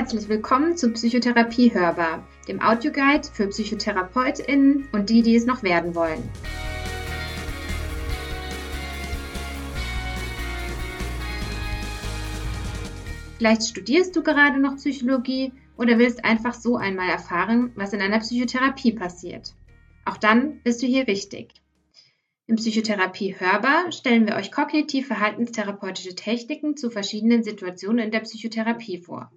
Herzlich willkommen zu Psychotherapie Hörbar, dem Audioguide für PsychotherapeutInnen und die, die es noch werden wollen. Vielleicht studierst du gerade noch Psychologie oder willst einfach so einmal erfahren, was in einer Psychotherapie passiert. Auch dann bist du hier richtig. In Psychotherapie Hörbar stellen wir euch kognitiv-verhaltenstherapeutische Techniken zu verschiedenen Situationen in der Psychotherapie vor.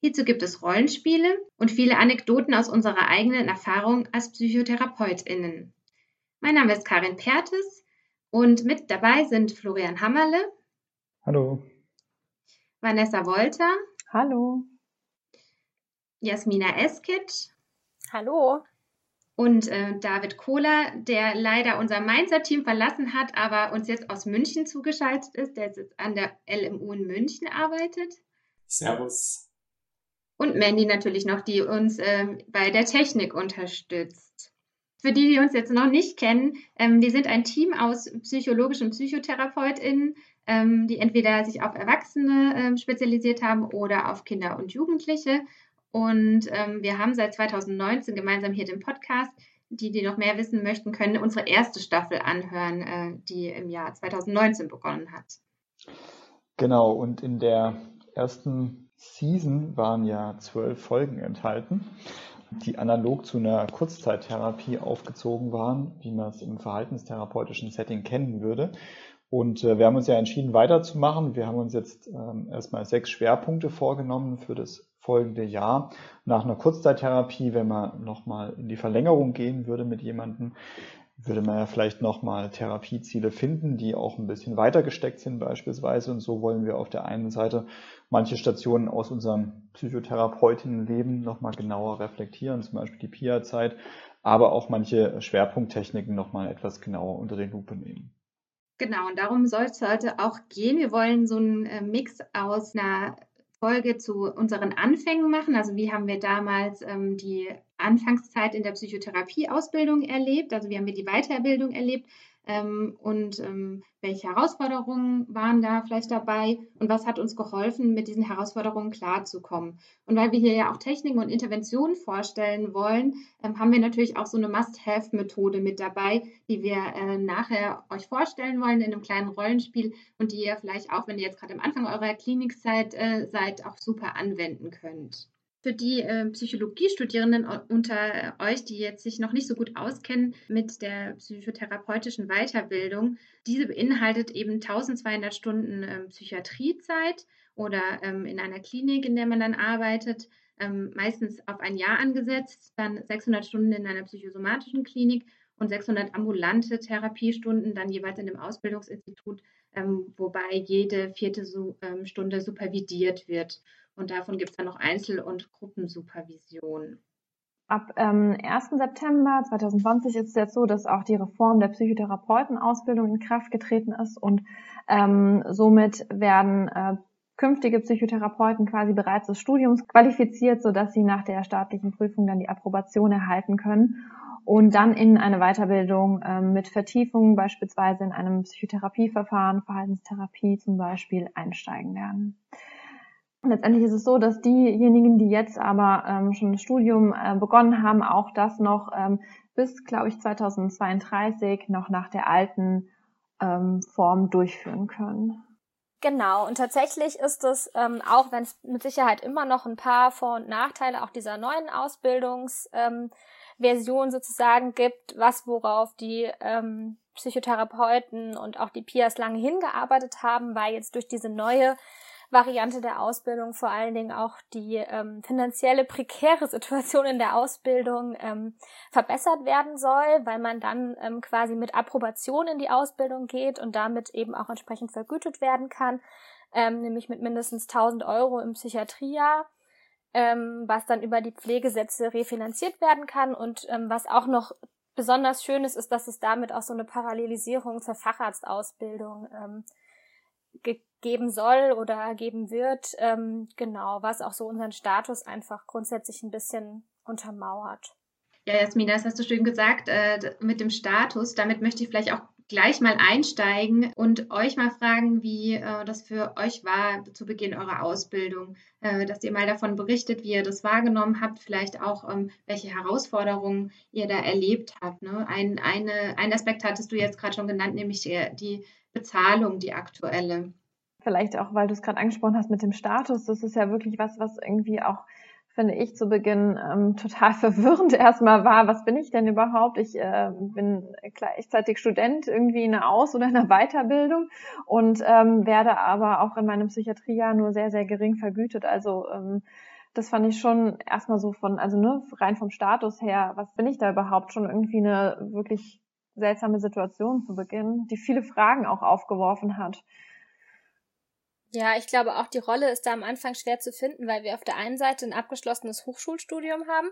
Hierzu gibt es Rollenspiele und viele Anekdoten aus unserer eigenen Erfahrung als PsychotherapeutInnen. Mein Name ist Karin Pertes und mit dabei sind Florian Hammerle. Hallo. Vanessa Wolter. Hallo. Jasmina Eskic. Hallo. Und äh, David Kohler, der leider unser Mainzer-Team verlassen hat, aber uns jetzt aus München zugeschaltet ist, der jetzt an der LMU in München arbeitet. Servus und Mandy natürlich noch, die uns ähm, bei der Technik unterstützt. Für die, die uns jetzt noch nicht kennen, ähm, wir sind ein Team aus psychologischen PsychotherapeutInnen, ähm, die entweder sich auf Erwachsene ähm, spezialisiert haben oder auf Kinder und Jugendliche. Und ähm, wir haben seit 2019 gemeinsam hier den Podcast. Die, die noch mehr wissen möchten, können unsere erste Staffel anhören, äh, die im Jahr 2019 begonnen hat. Genau, und in der ersten Season waren ja zwölf Folgen enthalten, die analog zu einer Kurzzeittherapie aufgezogen waren, wie man es im verhaltenstherapeutischen Setting kennen würde. Und äh, wir haben uns ja entschieden, weiterzumachen. Wir haben uns jetzt ähm, erstmal sechs Schwerpunkte vorgenommen für das folgende Jahr. Nach einer Kurzzeittherapie, wenn man nochmal in die Verlängerung gehen würde mit jemandem, würde man ja vielleicht nochmal Therapieziele finden, die auch ein bisschen weiter gesteckt sind beispielsweise. Und so wollen wir auf der einen Seite manche Stationen aus unserem Psychotherapeutinnenleben nochmal genauer reflektieren, zum Beispiel die PIA-Zeit, aber auch manche Schwerpunkttechniken nochmal etwas genauer unter den Lupe nehmen. Genau, und darum soll es heute auch gehen. Wir wollen so einen äh, Mix aus einer Folge zu unseren Anfängen machen. Also wie haben wir damals ähm, die Anfangszeit in der Psychotherapieausbildung erlebt? Also wie haben wir die Weiterbildung erlebt? Ähm, und ähm, welche Herausforderungen waren da vielleicht dabei und was hat uns geholfen, mit diesen Herausforderungen klarzukommen. Und weil wir hier ja auch Techniken und Interventionen vorstellen wollen, ähm, haben wir natürlich auch so eine Must-Have-Methode mit dabei, die wir äh, nachher euch vorstellen wollen in einem kleinen Rollenspiel und die ihr vielleicht auch, wenn ihr jetzt gerade am Anfang eurer Klinikzeit äh, seid, auch super anwenden könnt für die äh, Psychologiestudierenden unter euch, die jetzt sich noch nicht so gut auskennen mit der psychotherapeutischen Weiterbildung, diese beinhaltet eben 1200 Stunden äh, Psychiatriezeit oder ähm, in einer Klinik, in der man dann arbeitet, ähm, meistens auf ein Jahr angesetzt, dann 600 Stunden in einer psychosomatischen Klinik und 600 ambulante Therapiestunden dann jeweils in dem Ausbildungsinstitut, ähm, wobei jede vierte Su ähm, Stunde supervidiert wird. Und davon gibt es dann noch Einzel- und Gruppensupervision. Ab ähm, 1. September 2020 ist es jetzt so, dass auch die Reform der Psychotherapeutenausbildung in Kraft getreten ist und ähm, somit werden äh, künftige Psychotherapeuten quasi bereits des Studiums qualifiziert, sodass sie nach der staatlichen Prüfung dann die Approbation erhalten können und dann in eine Weiterbildung ähm, mit Vertiefung beispielsweise in einem Psychotherapieverfahren, Verhaltenstherapie zum Beispiel einsteigen werden. Letztendlich ist es so, dass diejenigen, die jetzt aber ähm, schon das Studium äh, begonnen haben, auch das noch ähm, bis, glaube ich, 2032 noch nach der alten ähm, Form durchführen können. Genau, und tatsächlich ist es, ähm, auch wenn es mit Sicherheit immer noch ein paar Vor- und Nachteile auch dieser neuen Ausbildungsversion ähm, sozusagen gibt, was worauf die ähm, Psychotherapeuten und auch die PIAs lange hingearbeitet haben, weil jetzt durch diese neue Variante der Ausbildung vor allen Dingen auch die ähm, finanzielle prekäre Situation in der Ausbildung ähm, verbessert werden soll, weil man dann ähm, quasi mit Approbation in die Ausbildung geht und damit eben auch entsprechend vergütet werden kann, ähm, nämlich mit mindestens 1000 Euro im Psychiatriejahr. Ähm, was dann über die Pflegesätze refinanziert werden kann und ähm, was auch noch besonders schön ist, ist, dass es damit auch so eine Parallelisierung zur Facharztausbildung ähm, geben soll oder geben wird, ähm, genau, was auch so unseren Status einfach grundsätzlich ein bisschen untermauert. Ja, Jasmina, das hast du schön gesagt, äh, mit dem Status. Damit möchte ich vielleicht auch gleich mal einsteigen und euch mal fragen, wie äh, das für euch war zu Beginn eurer Ausbildung, äh, dass ihr mal davon berichtet, wie ihr das wahrgenommen habt, vielleicht auch, ähm, welche Herausforderungen ihr da erlebt habt. Ne? Ein, eine, ein Aspekt hattest du jetzt gerade schon genannt, nämlich die, die Bezahlung, die aktuelle. Vielleicht auch, weil du es gerade angesprochen hast mit dem Status. Das ist ja wirklich was, was irgendwie auch finde ich zu Beginn ähm, total verwirrend erstmal war, was bin ich denn überhaupt? Ich äh, bin gleichzeitig Student irgendwie in einer Aus- oder in einer Weiterbildung und ähm, werde aber auch in meinem Psychiatriejahr nur sehr, sehr gering vergütet. Also ähm, das fand ich schon erstmal so von, also ne, rein vom Status her, was bin ich da überhaupt schon irgendwie eine wirklich seltsame Situation zu Beginn, die viele Fragen auch aufgeworfen hat. Ja, ich glaube auch die Rolle ist da am Anfang schwer zu finden, weil wir auf der einen Seite ein abgeschlossenes Hochschulstudium haben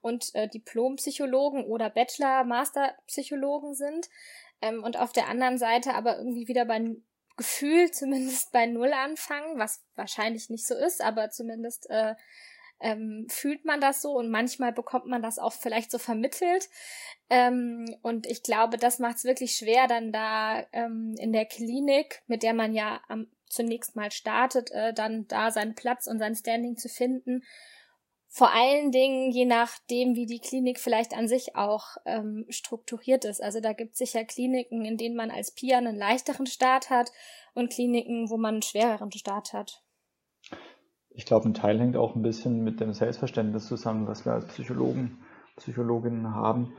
und äh, Diplompsychologen oder Bachelor, Masterpsychologen sind ähm, und auf der anderen Seite aber irgendwie wieder bei Gefühl zumindest bei Null anfangen, was wahrscheinlich nicht so ist, aber zumindest äh, ähm, fühlt man das so und manchmal bekommt man das auch vielleicht so vermittelt. Ähm, und ich glaube, das macht es wirklich schwer, dann da ähm, in der Klinik, mit der man ja am zunächst mal startet, äh, dann da seinen Platz und sein Standing zu finden. Vor allen Dingen je nachdem, wie die Klinik vielleicht an sich auch ähm, strukturiert ist. Also da gibt es sicher Kliniken, in denen man als Pia einen leichteren Start hat und Kliniken, wo man einen schwereren Start hat. Ich glaube, ein Teil hängt auch ein bisschen mit dem Selbstverständnis zusammen, was wir als Psychologen, Psychologinnen haben.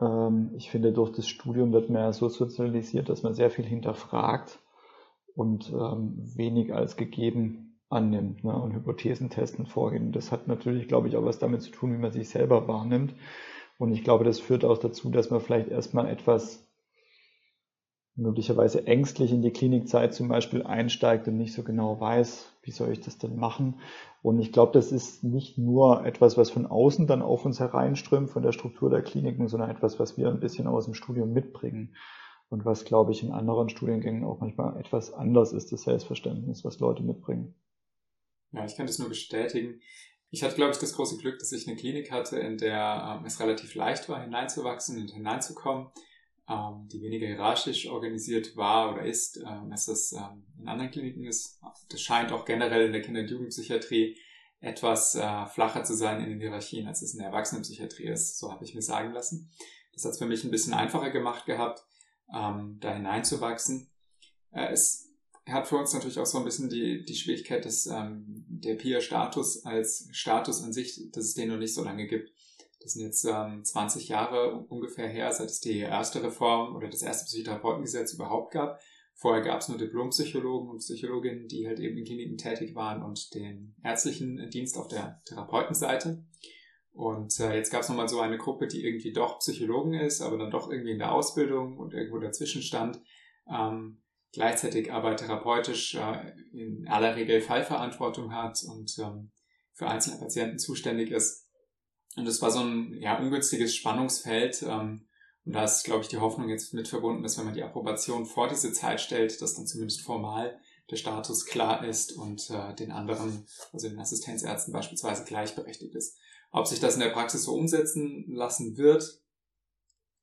Ähm, ich finde, durch das Studium wird man ja so sozialisiert, dass man sehr viel hinterfragt und ähm, wenig als gegeben annimmt ne, und Hypothesen testen vorgehen. Das hat natürlich, glaube ich, auch was damit zu tun, wie man sich selber wahrnimmt. Und ich glaube, das führt auch dazu, dass man vielleicht erstmal etwas möglicherweise ängstlich in die Klinikzeit zum Beispiel einsteigt und nicht so genau weiß, wie soll ich das denn machen. Und ich glaube, das ist nicht nur etwas, was von außen dann auf uns hereinströmt, von der Struktur der Kliniken, sondern etwas, was wir ein bisschen aus dem Studium mitbringen und was, glaube ich, in anderen Studiengängen auch manchmal etwas anders ist, das Selbstverständnis, was Leute mitbringen. Ja, ich kann das nur bestätigen. Ich hatte, glaube ich, das große Glück, dass ich eine Klinik hatte, in der ähm, es relativ leicht war, hineinzuwachsen und hineinzukommen, ähm, die weniger hierarchisch organisiert war oder ist, ähm, als ähm, in anderen Kliniken ist. Das scheint auch generell in der Kinder- und Jugendpsychiatrie etwas äh, flacher zu sein in den Hierarchien, als es in der Erwachsenenpsychiatrie ist. So habe ich mir sagen lassen. Das hat es für mich ein bisschen einfacher gemacht gehabt ähm, da hineinzuwachsen. Äh, es hat für uns natürlich auch so ein bisschen die, die Schwierigkeit, dass ähm, der PIA-Status als Status an sich, dass es den noch nicht so lange gibt. Das sind jetzt ähm, 20 Jahre ungefähr her, seit es die erste Reform oder das erste Psychotherapeutengesetz überhaupt gab. Vorher gab es nur Diplompsychologen und Psychologinnen, die halt eben in Kliniken tätig waren und den ärztlichen Dienst auf der Therapeutenseite. Und äh, jetzt gab es nochmal so eine Gruppe, die irgendwie doch Psychologen ist, aber dann doch irgendwie in der Ausbildung und irgendwo dazwischen stand, ähm, gleichzeitig aber therapeutisch äh, in aller Regel Fallverantwortung hat und ähm, für einzelne Patienten zuständig ist. Und das war so ein ja, ungünstiges Spannungsfeld. Ähm, und da ist, glaube ich, die Hoffnung jetzt mit verbunden, dass wenn man die Approbation vor diese Zeit stellt, dass dann zumindest formal der Status klar ist und äh, den anderen, also den Assistenzärzten beispielsweise gleichberechtigt ist. Ob sich das in der Praxis so umsetzen lassen wird,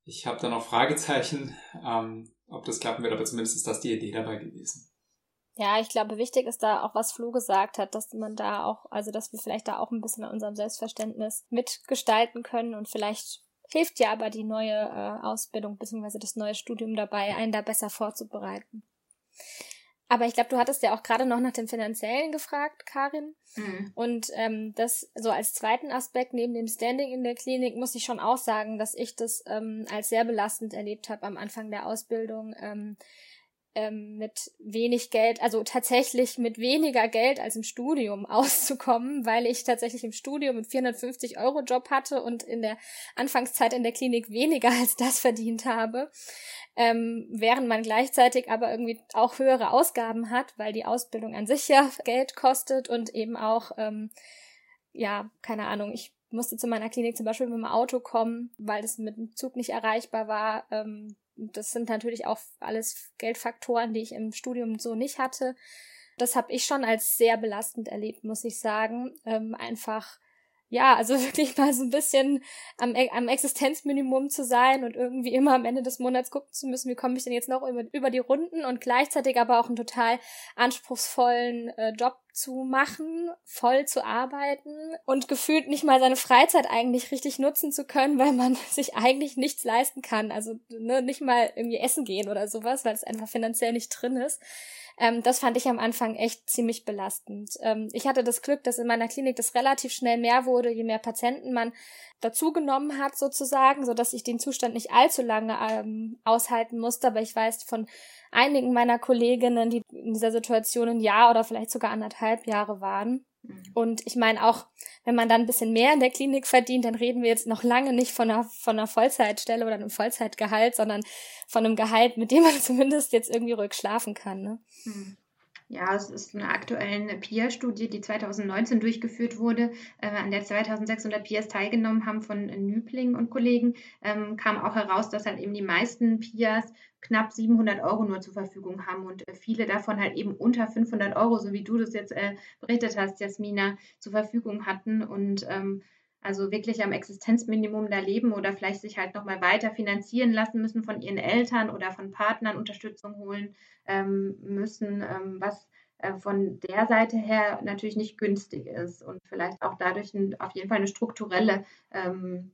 ich habe da noch Fragezeichen, ähm, ob das klappen wird, aber zumindest ist das die Idee dabei gewesen. Ja, ich glaube, wichtig ist da auch, was Flo gesagt hat, dass man da auch, also dass wir vielleicht da auch ein bisschen an unserem Selbstverständnis mitgestalten können und vielleicht hilft ja aber die neue äh, Ausbildung bzw. das neue Studium dabei, einen da besser vorzubereiten. Aber ich glaube, du hattest ja auch gerade noch nach dem Finanziellen gefragt, Karin. Mhm. Und ähm, das so als zweiten Aspekt neben dem Standing in der Klinik muss ich schon auch sagen, dass ich das ähm, als sehr belastend erlebt habe am Anfang der Ausbildung. Ähm, ähm, mit wenig Geld, also tatsächlich mit weniger Geld als im Studium auszukommen, weil ich tatsächlich im Studium einen 450 Euro Job hatte und in der Anfangszeit in der Klinik weniger als das verdient habe ähm, während man gleichzeitig aber irgendwie auch höhere Ausgaben hat, weil die Ausbildung an sich ja Geld kostet und eben auch, ähm, ja, keine Ahnung, ich musste zu meiner Klinik zum Beispiel mit dem Auto kommen, weil es mit dem Zug nicht erreichbar war. Ähm, das sind natürlich auch alles Geldfaktoren, die ich im Studium so nicht hatte. Das habe ich schon als sehr belastend erlebt, muss ich sagen. Ähm, einfach ja, also wirklich mal so ein bisschen am, e, am Existenzminimum zu sein und irgendwie immer am Ende des Monats gucken zu müssen, wie komme ich denn jetzt noch über, über die Runden und gleichzeitig aber auch einen total anspruchsvollen äh, Job zu machen, voll zu arbeiten und gefühlt nicht mal seine Freizeit eigentlich richtig nutzen zu können, weil man sich eigentlich nichts leisten kann. Also ne, nicht mal irgendwie essen gehen oder sowas, weil es einfach finanziell nicht drin ist. Ähm, das fand ich am Anfang echt ziemlich belastend. Ähm, ich hatte das Glück, dass in meiner Klinik das relativ schnell mehr wurde, je mehr Patienten man dazugenommen hat sozusagen, so dass ich den Zustand nicht allzu lange ähm, aushalten musste. Aber ich weiß von einigen meiner Kolleginnen, die in dieser Situation ein Jahr oder vielleicht sogar anderthalb Jahre waren. Mhm. Und ich meine auch, wenn man dann ein bisschen mehr in der Klinik verdient, dann reden wir jetzt noch lange nicht von einer, von einer Vollzeitstelle oder einem Vollzeitgehalt, sondern von einem Gehalt, mit dem man zumindest jetzt irgendwie ruhig schlafen kann. Ne? Mhm. Ja, es ist eine aktuelle PIA-Studie, die 2019 durchgeführt wurde, äh, an der 2600 PIAs teilgenommen haben von Nübling und Kollegen, ähm, kam auch heraus, dass halt eben die meisten PIAs knapp 700 Euro nur zur Verfügung haben und äh, viele davon halt eben unter 500 Euro, so wie du das jetzt äh, berichtet hast, Jasmina, zur Verfügung hatten. Und ähm, also wirklich am Existenzminimum da leben oder vielleicht sich halt nochmal weiter finanzieren lassen müssen von ihren Eltern oder von Partnern Unterstützung holen ähm, müssen, ähm, was äh, von der Seite her natürlich nicht günstig ist und vielleicht auch dadurch ein, auf jeden Fall eine strukturelle ähm,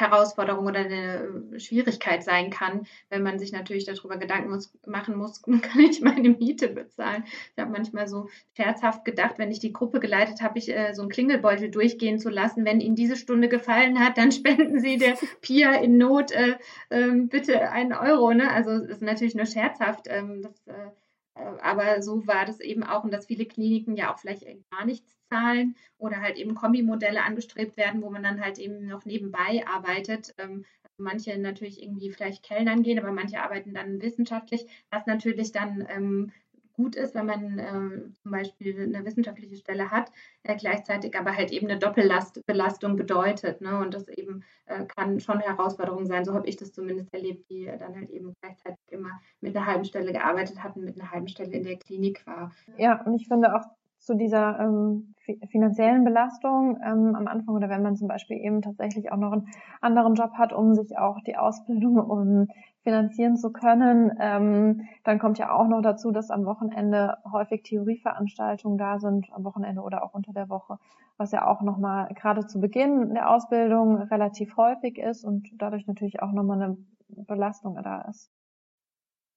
Herausforderung oder eine äh, Schwierigkeit sein kann, wenn man sich natürlich darüber Gedanken muss, machen muss, kann ich meine Miete bezahlen. Ich habe manchmal so scherzhaft gedacht, wenn ich die Gruppe geleitet habe, ich äh, so einen Klingelbeutel durchgehen zu lassen. Wenn Ihnen diese Stunde gefallen hat, dann spenden Sie der Pia in Not äh, äh, bitte einen Euro. Ne? Also es ist natürlich nur scherzhaft. Ähm, das, äh, aber so war das eben auch und dass viele Kliniken ja auch vielleicht gar nichts zahlen oder halt eben Kombimodelle angestrebt werden, wo man dann halt eben noch nebenbei arbeitet. Ähm, also manche natürlich irgendwie vielleicht Kellnern gehen, aber manche arbeiten dann wissenschaftlich, was natürlich dann ähm, gut ist, wenn man äh, zum Beispiel eine wissenschaftliche Stelle hat, äh, gleichzeitig aber halt eben eine Doppelbelastung bedeutet. Ne? Und das eben äh, kann schon eine Herausforderung sein. So habe ich das zumindest erlebt, die dann halt eben gleichzeitig immer mit einer halben Stelle gearbeitet hatten, mit einer halben Stelle in der Klinik war. Ja, und ich finde auch zu dieser ähm, finanziellen Belastung ähm, am Anfang oder wenn man zum Beispiel eben tatsächlich auch noch einen anderen Job hat, um sich auch die Ausbildung um finanzieren zu können. Ähm, dann kommt ja auch noch dazu, dass am Wochenende häufig Theorieveranstaltungen da sind, am Wochenende oder auch unter der Woche, was ja auch nochmal gerade zu Beginn der Ausbildung relativ häufig ist und dadurch natürlich auch nochmal eine Belastung da ist.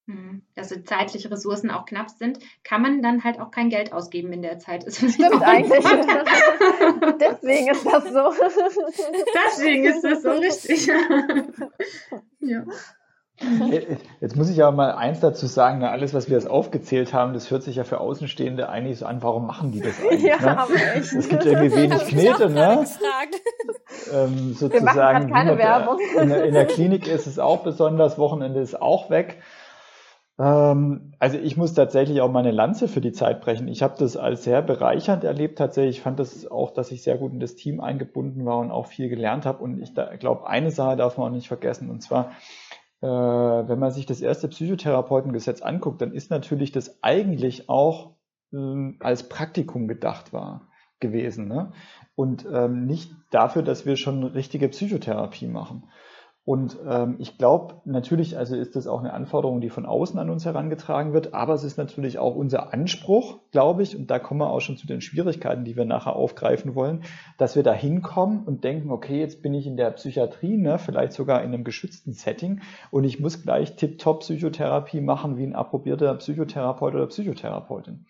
Hm, dass so zeitliche Ressourcen auch knapp sind, kann man dann halt auch kein Geld ausgeben in der Zeit. Das Stimmt eigentlich. Deswegen ist das so. Deswegen ist das so richtig. ja. Jetzt muss ich ja mal eins dazu sagen, alles, was wir jetzt aufgezählt haben, das hört sich ja für Außenstehende eigentlich so an, warum machen die das eigentlich? Ja, ne? echt. Es gibt irgendwie wenig Knete, ne? Ähm, sozusagen. keine Werbung. In der, in der Klinik ist es auch besonders, Wochenende ist auch weg. Ähm, also ich muss tatsächlich auch meine Lanze für die Zeit brechen. Ich habe das als sehr bereichernd erlebt tatsächlich. Ich fand das auch, dass ich sehr gut in das Team eingebunden war und auch viel gelernt habe. Und ich glaube, eine Sache darf man auch nicht vergessen. Und zwar, äh, wenn man sich das erste Psychotherapeutengesetz anguckt, dann ist natürlich das eigentlich auch ähm, als Praktikum gedacht war gewesen. Ne? Und ähm, nicht dafür, dass wir schon richtige Psychotherapie machen. Und ähm, ich glaube, natürlich, also ist das auch eine Anforderung, die von außen an uns herangetragen wird, aber es ist natürlich auch unser Anspruch, glaube ich, und da kommen wir auch schon zu den Schwierigkeiten, die wir nachher aufgreifen wollen, dass wir da hinkommen und denken, okay, jetzt bin ich in der Psychiatrie, ne, vielleicht sogar in einem geschützten Setting und ich muss gleich tip-top Psychotherapie machen wie ein approbierter Psychotherapeut oder Psychotherapeutin.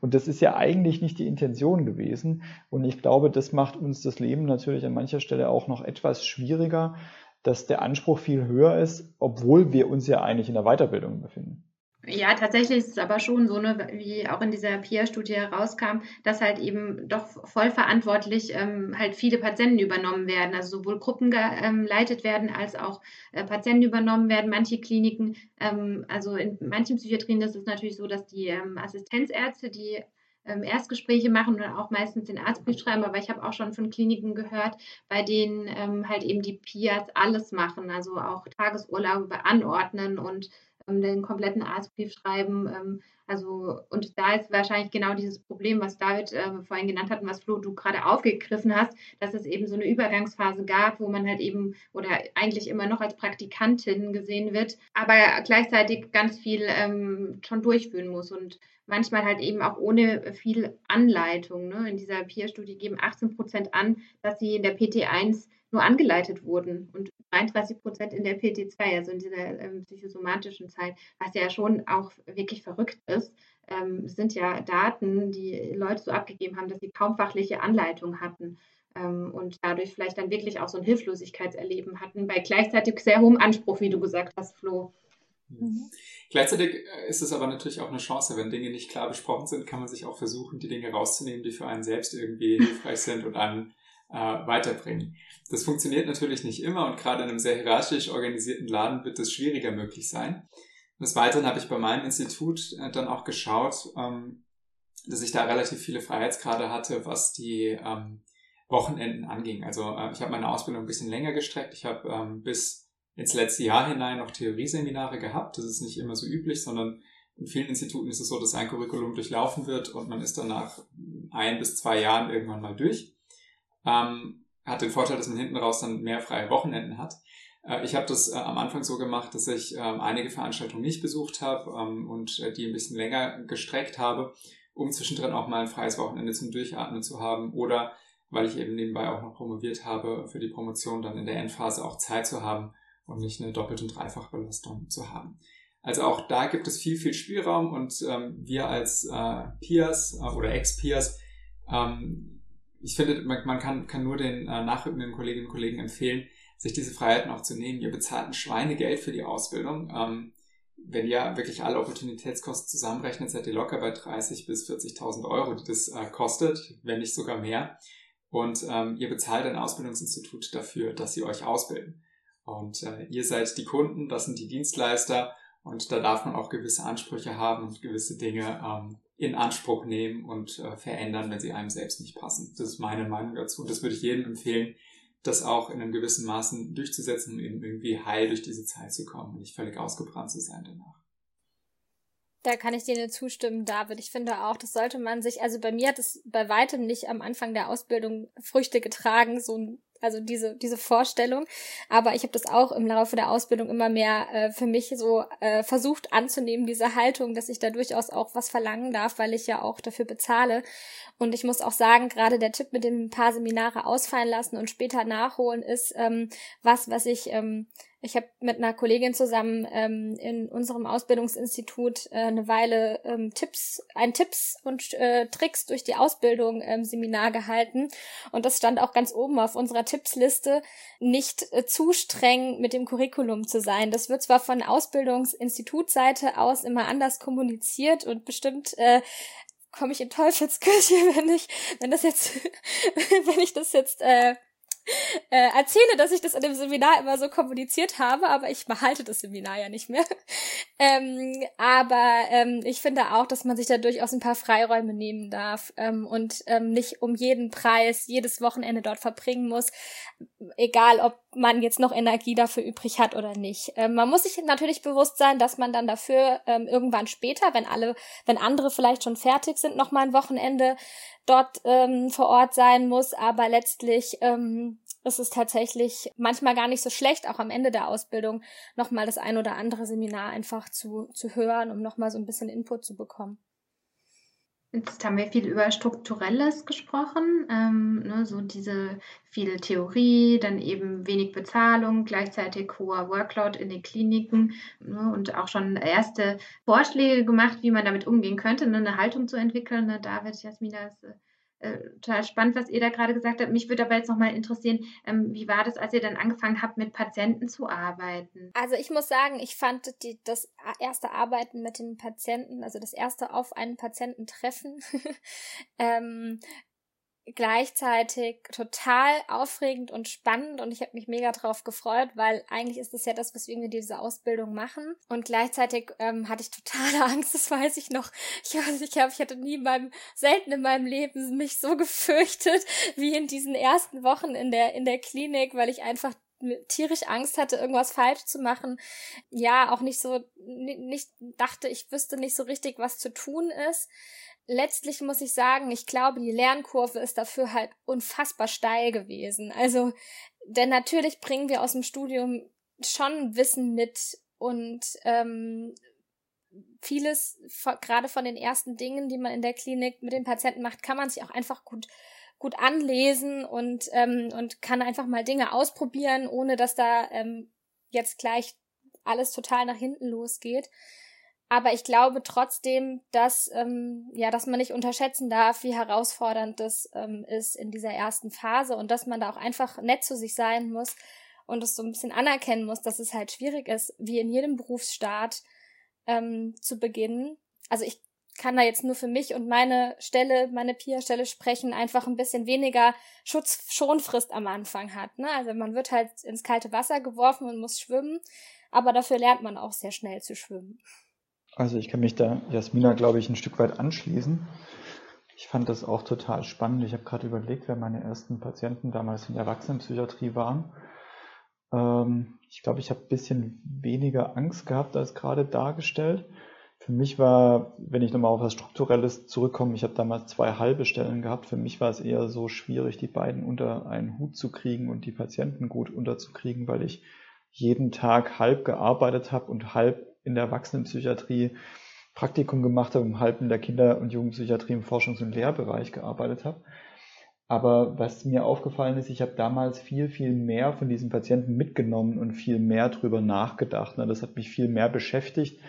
Und das ist ja eigentlich nicht die Intention gewesen. Und ich glaube, das macht uns das Leben natürlich an mancher Stelle auch noch etwas schwieriger, dass der Anspruch viel höher ist, obwohl wir uns ja eigentlich in der Weiterbildung befinden. Ja, tatsächlich ist es aber schon so, ne, wie auch in dieser PIA-Studie herauskam, dass halt eben doch voll verantwortlich ähm, halt viele Patienten übernommen werden, also sowohl Gruppen geleitet ähm, werden als auch äh, Patienten übernommen werden. Manche Kliniken, ähm, also in manchen Psychiatrien ist es natürlich so, dass die ähm, Assistenzärzte, die ähm, Erstgespräche machen und auch meistens den Arztbrief schreiben, aber ich habe auch schon von Kliniken gehört, bei denen ähm, halt eben die PIAs alles machen, also auch Tagesurlaube anordnen und den kompletten Arztbrief schreiben. Ähm, also, und da ist wahrscheinlich genau dieses Problem, was David äh, vorhin genannt hat und was Flo du gerade aufgegriffen hast, dass es eben so eine Übergangsphase gab, wo man halt eben oder eigentlich immer noch als Praktikantin gesehen wird, aber gleichzeitig ganz viel ähm, schon durchführen muss und manchmal halt eben auch ohne viel Anleitung. Ne? In dieser Peer-Studie geben 18 Prozent an, dass sie in der PT1 nur angeleitet wurden und 33 Prozent in der PT2, also in dieser ähm, psychosomatischen Zeit, was ja schon auch wirklich verrückt ist. Ähm, sind ja Daten, die Leute so abgegeben haben, dass sie kaum fachliche Anleitung hatten ähm, und dadurch vielleicht dann wirklich auch so ein Hilflosigkeitserleben hatten, bei gleichzeitig sehr hohem Anspruch, wie du gesagt hast, Flo. Mhm. Gleichzeitig äh, ist es aber natürlich auch eine Chance, wenn Dinge nicht klar besprochen sind, kann man sich auch versuchen, die Dinge rauszunehmen, die für einen selbst irgendwie hilfreich sind und einen äh, weiterbringen. Das funktioniert natürlich nicht immer und gerade in einem sehr hierarchisch organisierten Laden wird es schwieriger möglich sein. Des Weiteren habe ich bei meinem Institut äh, dann auch geschaut, ähm, dass ich da relativ viele Freiheitsgrade hatte, was die ähm, Wochenenden anging. Also äh, ich habe meine Ausbildung ein bisschen länger gestreckt. Ich habe ähm, bis ins letzte Jahr hinein noch Theorieseminare gehabt. Das ist nicht immer so üblich, sondern in vielen Instituten ist es so, dass ein Curriculum durchlaufen wird und man ist dann nach ein bis zwei Jahren irgendwann mal durch. Ähm, hat den Vorteil, dass man hinten raus dann mehr freie Wochenenden hat. Äh, ich habe das äh, am Anfang so gemacht, dass ich äh, einige Veranstaltungen nicht besucht habe ähm, und äh, die ein bisschen länger gestreckt habe, um zwischendrin auch mal ein freies Wochenende zum Durchatmen zu haben oder weil ich eben nebenbei auch noch promoviert habe, für die Promotion dann in der Endphase auch Zeit zu haben und nicht eine Doppelt- und Dreifachbelastung zu haben. Also auch da gibt es viel, viel Spielraum und ähm, wir als äh, Peers äh, oder Ex-Peers ähm, ich finde, man, man kann, kann nur den äh, nachrückenden Kolleginnen und Kollegen empfehlen, sich diese Freiheiten auch zu nehmen. Ihr bezahlt ein Schweinegeld für die Ausbildung. Ähm, wenn ihr wirklich alle Opportunitätskosten zusammenrechnet, seid ihr locker bei 30.000 bis 40.000 Euro, die das äh, kostet, wenn nicht sogar mehr. Und ähm, ihr bezahlt ein Ausbildungsinstitut dafür, dass sie euch ausbilden. Und äh, ihr seid die Kunden, das sind die Dienstleister und da darf man auch gewisse Ansprüche haben und gewisse Dinge ähm, in Anspruch nehmen und äh, verändern, wenn sie einem selbst nicht passen. Das ist meine Meinung dazu. Das würde ich jedem empfehlen, das auch in einem gewissen Maßen durchzusetzen und eben irgendwie heil durch diese Zeit zu kommen und nicht völlig ausgebrannt zu sein danach. Da kann ich dir nur zustimmen, David. Ich finde auch, das sollte man sich, also bei mir hat es bei weitem nicht am Anfang der Ausbildung Früchte getragen, so ein also diese, diese Vorstellung. Aber ich habe das auch im Laufe der Ausbildung immer mehr äh, für mich so äh, versucht anzunehmen, diese Haltung, dass ich da durchaus auch was verlangen darf, weil ich ja auch dafür bezahle. Und ich muss auch sagen, gerade der Tipp mit dem paar Seminare ausfallen lassen und später nachholen ist ähm, was, was ich ähm, ich habe mit einer Kollegin zusammen ähm, in unserem Ausbildungsinstitut äh, eine Weile ähm, Tipps, ein Tipps und äh, Tricks durch die Ausbildung ähm, Seminar gehalten und das stand auch ganz oben auf unserer Tippsliste, nicht äh, zu streng mit dem Curriculum zu sein. Das wird zwar von Ausbildungsinstitutseite aus immer anders kommuniziert und bestimmt äh, komme ich in Teufelsküche, wenn ich, wenn das jetzt, wenn ich das jetzt äh, äh, erzähle, dass ich das in dem Seminar immer so kommuniziert habe, aber ich behalte das Seminar ja nicht mehr. ähm, aber ähm, ich finde auch, dass man sich da durchaus ein paar Freiräume nehmen darf ähm, und ähm, nicht um jeden Preis jedes Wochenende dort verbringen muss, egal ob man jetzt noch Energie dafür übrig hat oder nicht. Ähm, man muss sich natürlich bewusst sein, dass man dann dafür ähm, irgendwann später, wenn alle, wenn andere vielleicht schon fertig sind, noch mal ein Wochenende dort ähm, vor Ort sein muss. Aber letztlich ähm, ist es tatsächlich manchmal gar nicht so schlecht, auch am Ende der Ausbildung noch mal das ein oder andere Seminar einfach zu, zu hören, um noch mal so ein bisschen Input zu bekommen. Jetzt haben wir viel über Strukturelles gesprochen, ähm, ne, so diese viel Theorie, dann eben wenig Bezahlung, gleichzeitig hoher Workload in den Kliniken ne, und auch schon erste Vorschläge gemacht, wie man damit umgehen könnte, ne, eine Haltung zu entwickeln. Ne, David, Jasmina, ist äh, total spannend, was ihr da gerade gesagt habt. Mich würde aber jetzt nochmal interessieren, ähm, wie war das, als ihr dann angefangen habt, mit Patienten zu arbeiten? Also ich muss sagen, ich fand die, das erste Arbeiten mit den Patienten, also das erste auf einen Patienten treffen, ähm, gleichzeitig total aufregend und spannend und ich habe mich mega drauf gefreut, weil eigentlich ist das ja das, weswegen wir diese Ausbildung machen. Und gleichzeitig ähm, hatte ich totale Angst, das weiß ich noch. Ich weiß, ich glaube, ich hatte nie in meinem, selten in meinem Leben mich so gefürchtet wie in diesen ersten Wochen in der, in der Klinik, weil ich einfach tierisch Angst hatte, irgendwas falsch zu machen. Ja, auch nicht so, nicht dachte, ich wüsste nicht so richtig, was zu tun ist. Letztlich muss ich sagen, ich glaube, die Lernkurve ist dafür halt unfassbar steil gewesen. Also, denn natürlich bringen wir aus dem Studium schon Wissen mit und ähm, vieles, gerade von den ersten Dingen, die man in der Klinik mit den Patienten macht, kann man sich auch einfach gut gut anlesen und, ähm, und kann einfach mal Dinge ausprobieren, ohne dass da ähm, jetzt gleich alles total nach hinten losgeht. Aber ich glaube trotzdem, dass, ähm, ja, dass man nicht unterschätzen darf, wie herausfordernd das ähm, ist in dieser ersten Phase und dass man da auch einfach nett zu sich sein muss und es so ein bisschen anerkennen muss, dass es halt schwierig ist, wie in jedem Berufsstaat ähm, zu beginnen. Also ich kann da jetzt nur für mich und meine Stelle, meine Pia-Stelle sprechen, einfach ein bisschen weniger Schutzschonfrist am Anfang hat. Ne? Also man wird halt ins kalte Wasser geworfen und muss schwimmen, aber dafür lernt man auch sehr schnell zu schwimmen. Also ich kann mich da Jasmina, glaube ich, ein Stück weit anschließen. Ich fand das auch total spannend. Ich habe gerade überlegt, wer meine ersten Patienten damals in der Erwachsenenpsychiatrie waren. Ähm, ich glaube, ich habe ein bisschen weniger Angst gehabt als gerade dargestellt. Für mich war, wenn ich nochmal auf was Strukturelles zurückkomme, ich habe damals zwei halbe Stellen gehabt. Für mich war es eher so schwierig, die beiden unter einen Hut zu kriegen und die Patienten gut unterzukriegen, weil ich jeden Tag halb gearbeitet habe und halb in der Erwachsenenpsychiatrie Praktikum gemacht habe und halb in der Kinder- und Jugendpsychiatrie im Forschungs- und Lehrbereich gearbeitet habe. Aber was mir aufgefallen ist, ich habe damals viel, viel mehr von diesen Patienten mitgenommen und viel mehr drüber nachgedacht. Das hat mich viel mehr beschäftigt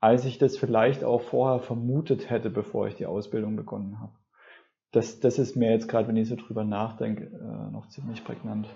als ich das vielleicht auch vorher vermutet hätte, bevor ich die Ausbildung begonnen habe. Das, das ist mir jetzt gerade, wenn ich so drüber nachdenke, äh, noch ziemlich prägnant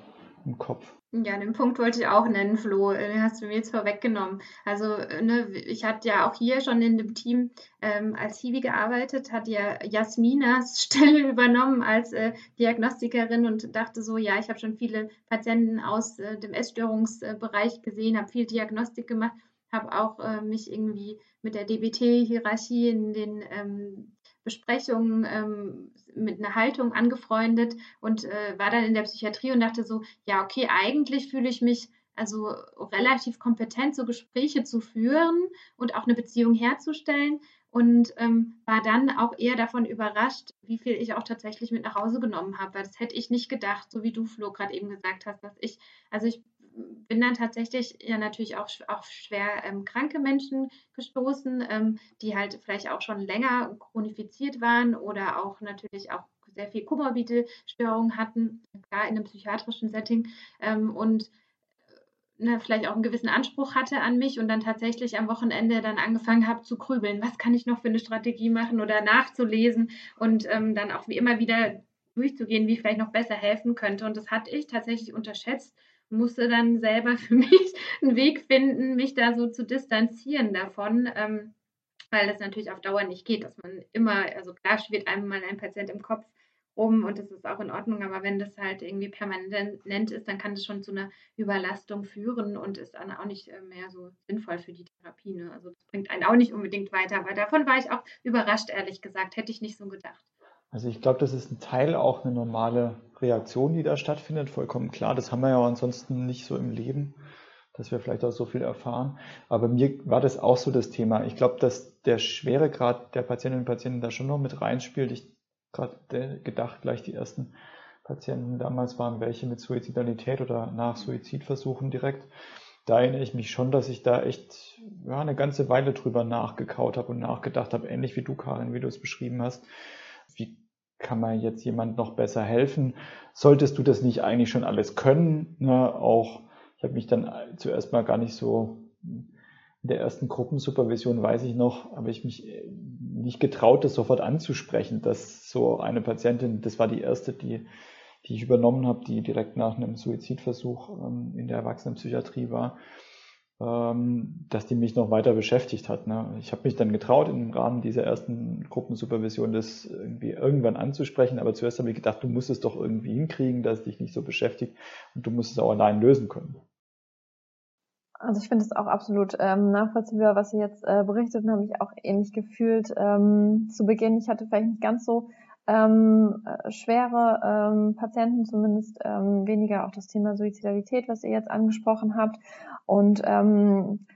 im Kopf. Ja, den Punkt wollte ich auch nennen, Flo. Den hast du mir jetzt vorweggenommen. Also, ne, ich hatte ja auch hier schon in dem Team ähm, als Hiwi gearbeitet, hat ja Jasminas Stelle übernommen als äh, Diagnostikerin und dachte so, ja, ich habe schon viele Patienten aus äh, dem Essstörungsbereich gesehen, habe viel Diagnostik gemacht habe auch äh, mich irgendwie mit der DBT-Hierarchie in den ähm, Besprechungen ähm, mit einer Haltung angefreundet und äh, war dann in der Psychiatrie und dachte so, ja, okay, eigentlich fühle ich mich also relativ kompetent, so Gespräche zu führen und auch eine Beziehung herzustellen und ähm, war dann auch eher davon überrascht, wie viel ich auch tatsächlich mit nach Hause genommen habe. Weil das hätte ich nicht gedacht, so wie du, Flo, gerade eben gesagt hast, dass ich, also ich bin dann tatsächlich ja natürlich auch auf schwer ähm, kranke Menschen gestoßen, ähm, die halt vielleicht auch schon länger chronifiziert waren oder auch natürlich auch sehr viel komorbide Störungen hatten, klar in einem psychiatrischen Setting ähm, und äh, ne, vielleicht auch einen gewissen Anspruch hatte an mich und dann tatsächlich am Wochenende dann angefangen habe zu grübeln, was kann ich noch für eine Strategie machen oder nachzulesen und ähm, dann auch wie immer wieder durchzugehen, wie ich vielleicht noch besser helfen könnte. Und das hatte ich tatsächlich unterschätzt musste dann selber für mich einen Weg finden, mich da so zu distanzieren davon, ähm, weil das natürlich auf Dauer nicht geht, dass man immer, also klar schwirrt einem mal ein Patient im Kopf rum und das ist auch in Ordnung, aber wenn das halt irgendwie permanent ist, dann kann das schon zu einer Überlastung führen und ist dann auch nicht äh, mehr so sinnvoll für die Therapie. Ne? Also das bringt einen auch nicht unbedingt weiter, aber davon war ich auch überrascht, ehrlich gesagt, hätte ich nicht so gedacht. Also ich glaube, das ist ein Teil auch eine normale Reaktion, die da stattfindet, vollkommen klar. Das haben wir ja ansonsten nicht so im Leben, dass wir vielleicht auch so viel erfahren. Aber mir war das auch so das Thema. Ich glaube, dass der Schweregrad der Patientinnen und Patienten da schon noch mit reinspielt. Ich gerade gedacht, gleich die ersten Patienten damals waren welche mit Suizidalität oder nach Suizidversuchen direkt. Da erinnere ich mich schon, dass ich da echt ja, eine ganze Weile drüber nachgekaut habe und nachgedacht habe, ähnlich wie du, Karin, wie du es beschrieben hast. Kann man jetzt jemand noch besser helfen? Solltest du das nicht eigentlich schon alles können? Ne? Auch, ich habe mich dann zuerst mal gar nicht so, in der ersten Gruppensupervision weiß ich noch, habe ich mich nicht getraut, das sofort anzusprechen, dass so eine Patientin, das war die erste, die, die ich übernommen habe, die direkt nach einem Suizidversuch ähm, in der Erwachsenenpsychiatrie war, dass die mich noch weiter beschäftigt hat. Ne? Ich habe mich dann getraut, im Rahmen dieser ersten Gruppensupervision das irgendwie irgendwann anzusprechen, aber zuerst habe ich gedacht, du musst es doch irgendwie hinkriegen, dass es dich nicht so beschäftigt und du musst es auch allein lösen können. Also ich finde es auch absolut ähm, nachvollziehbar, was Sie jetzt äh, berichtet und habe mich auch ähnlich gefühlt ähm, zu Beginn. Ich hatte vielleicht nicht ganz so ähm, äh, schwere ähm, Patienten, zumindest ähm, weniger auch das Thema Suizidalität, was ihr jetzt angesprochen habt. Und ähm,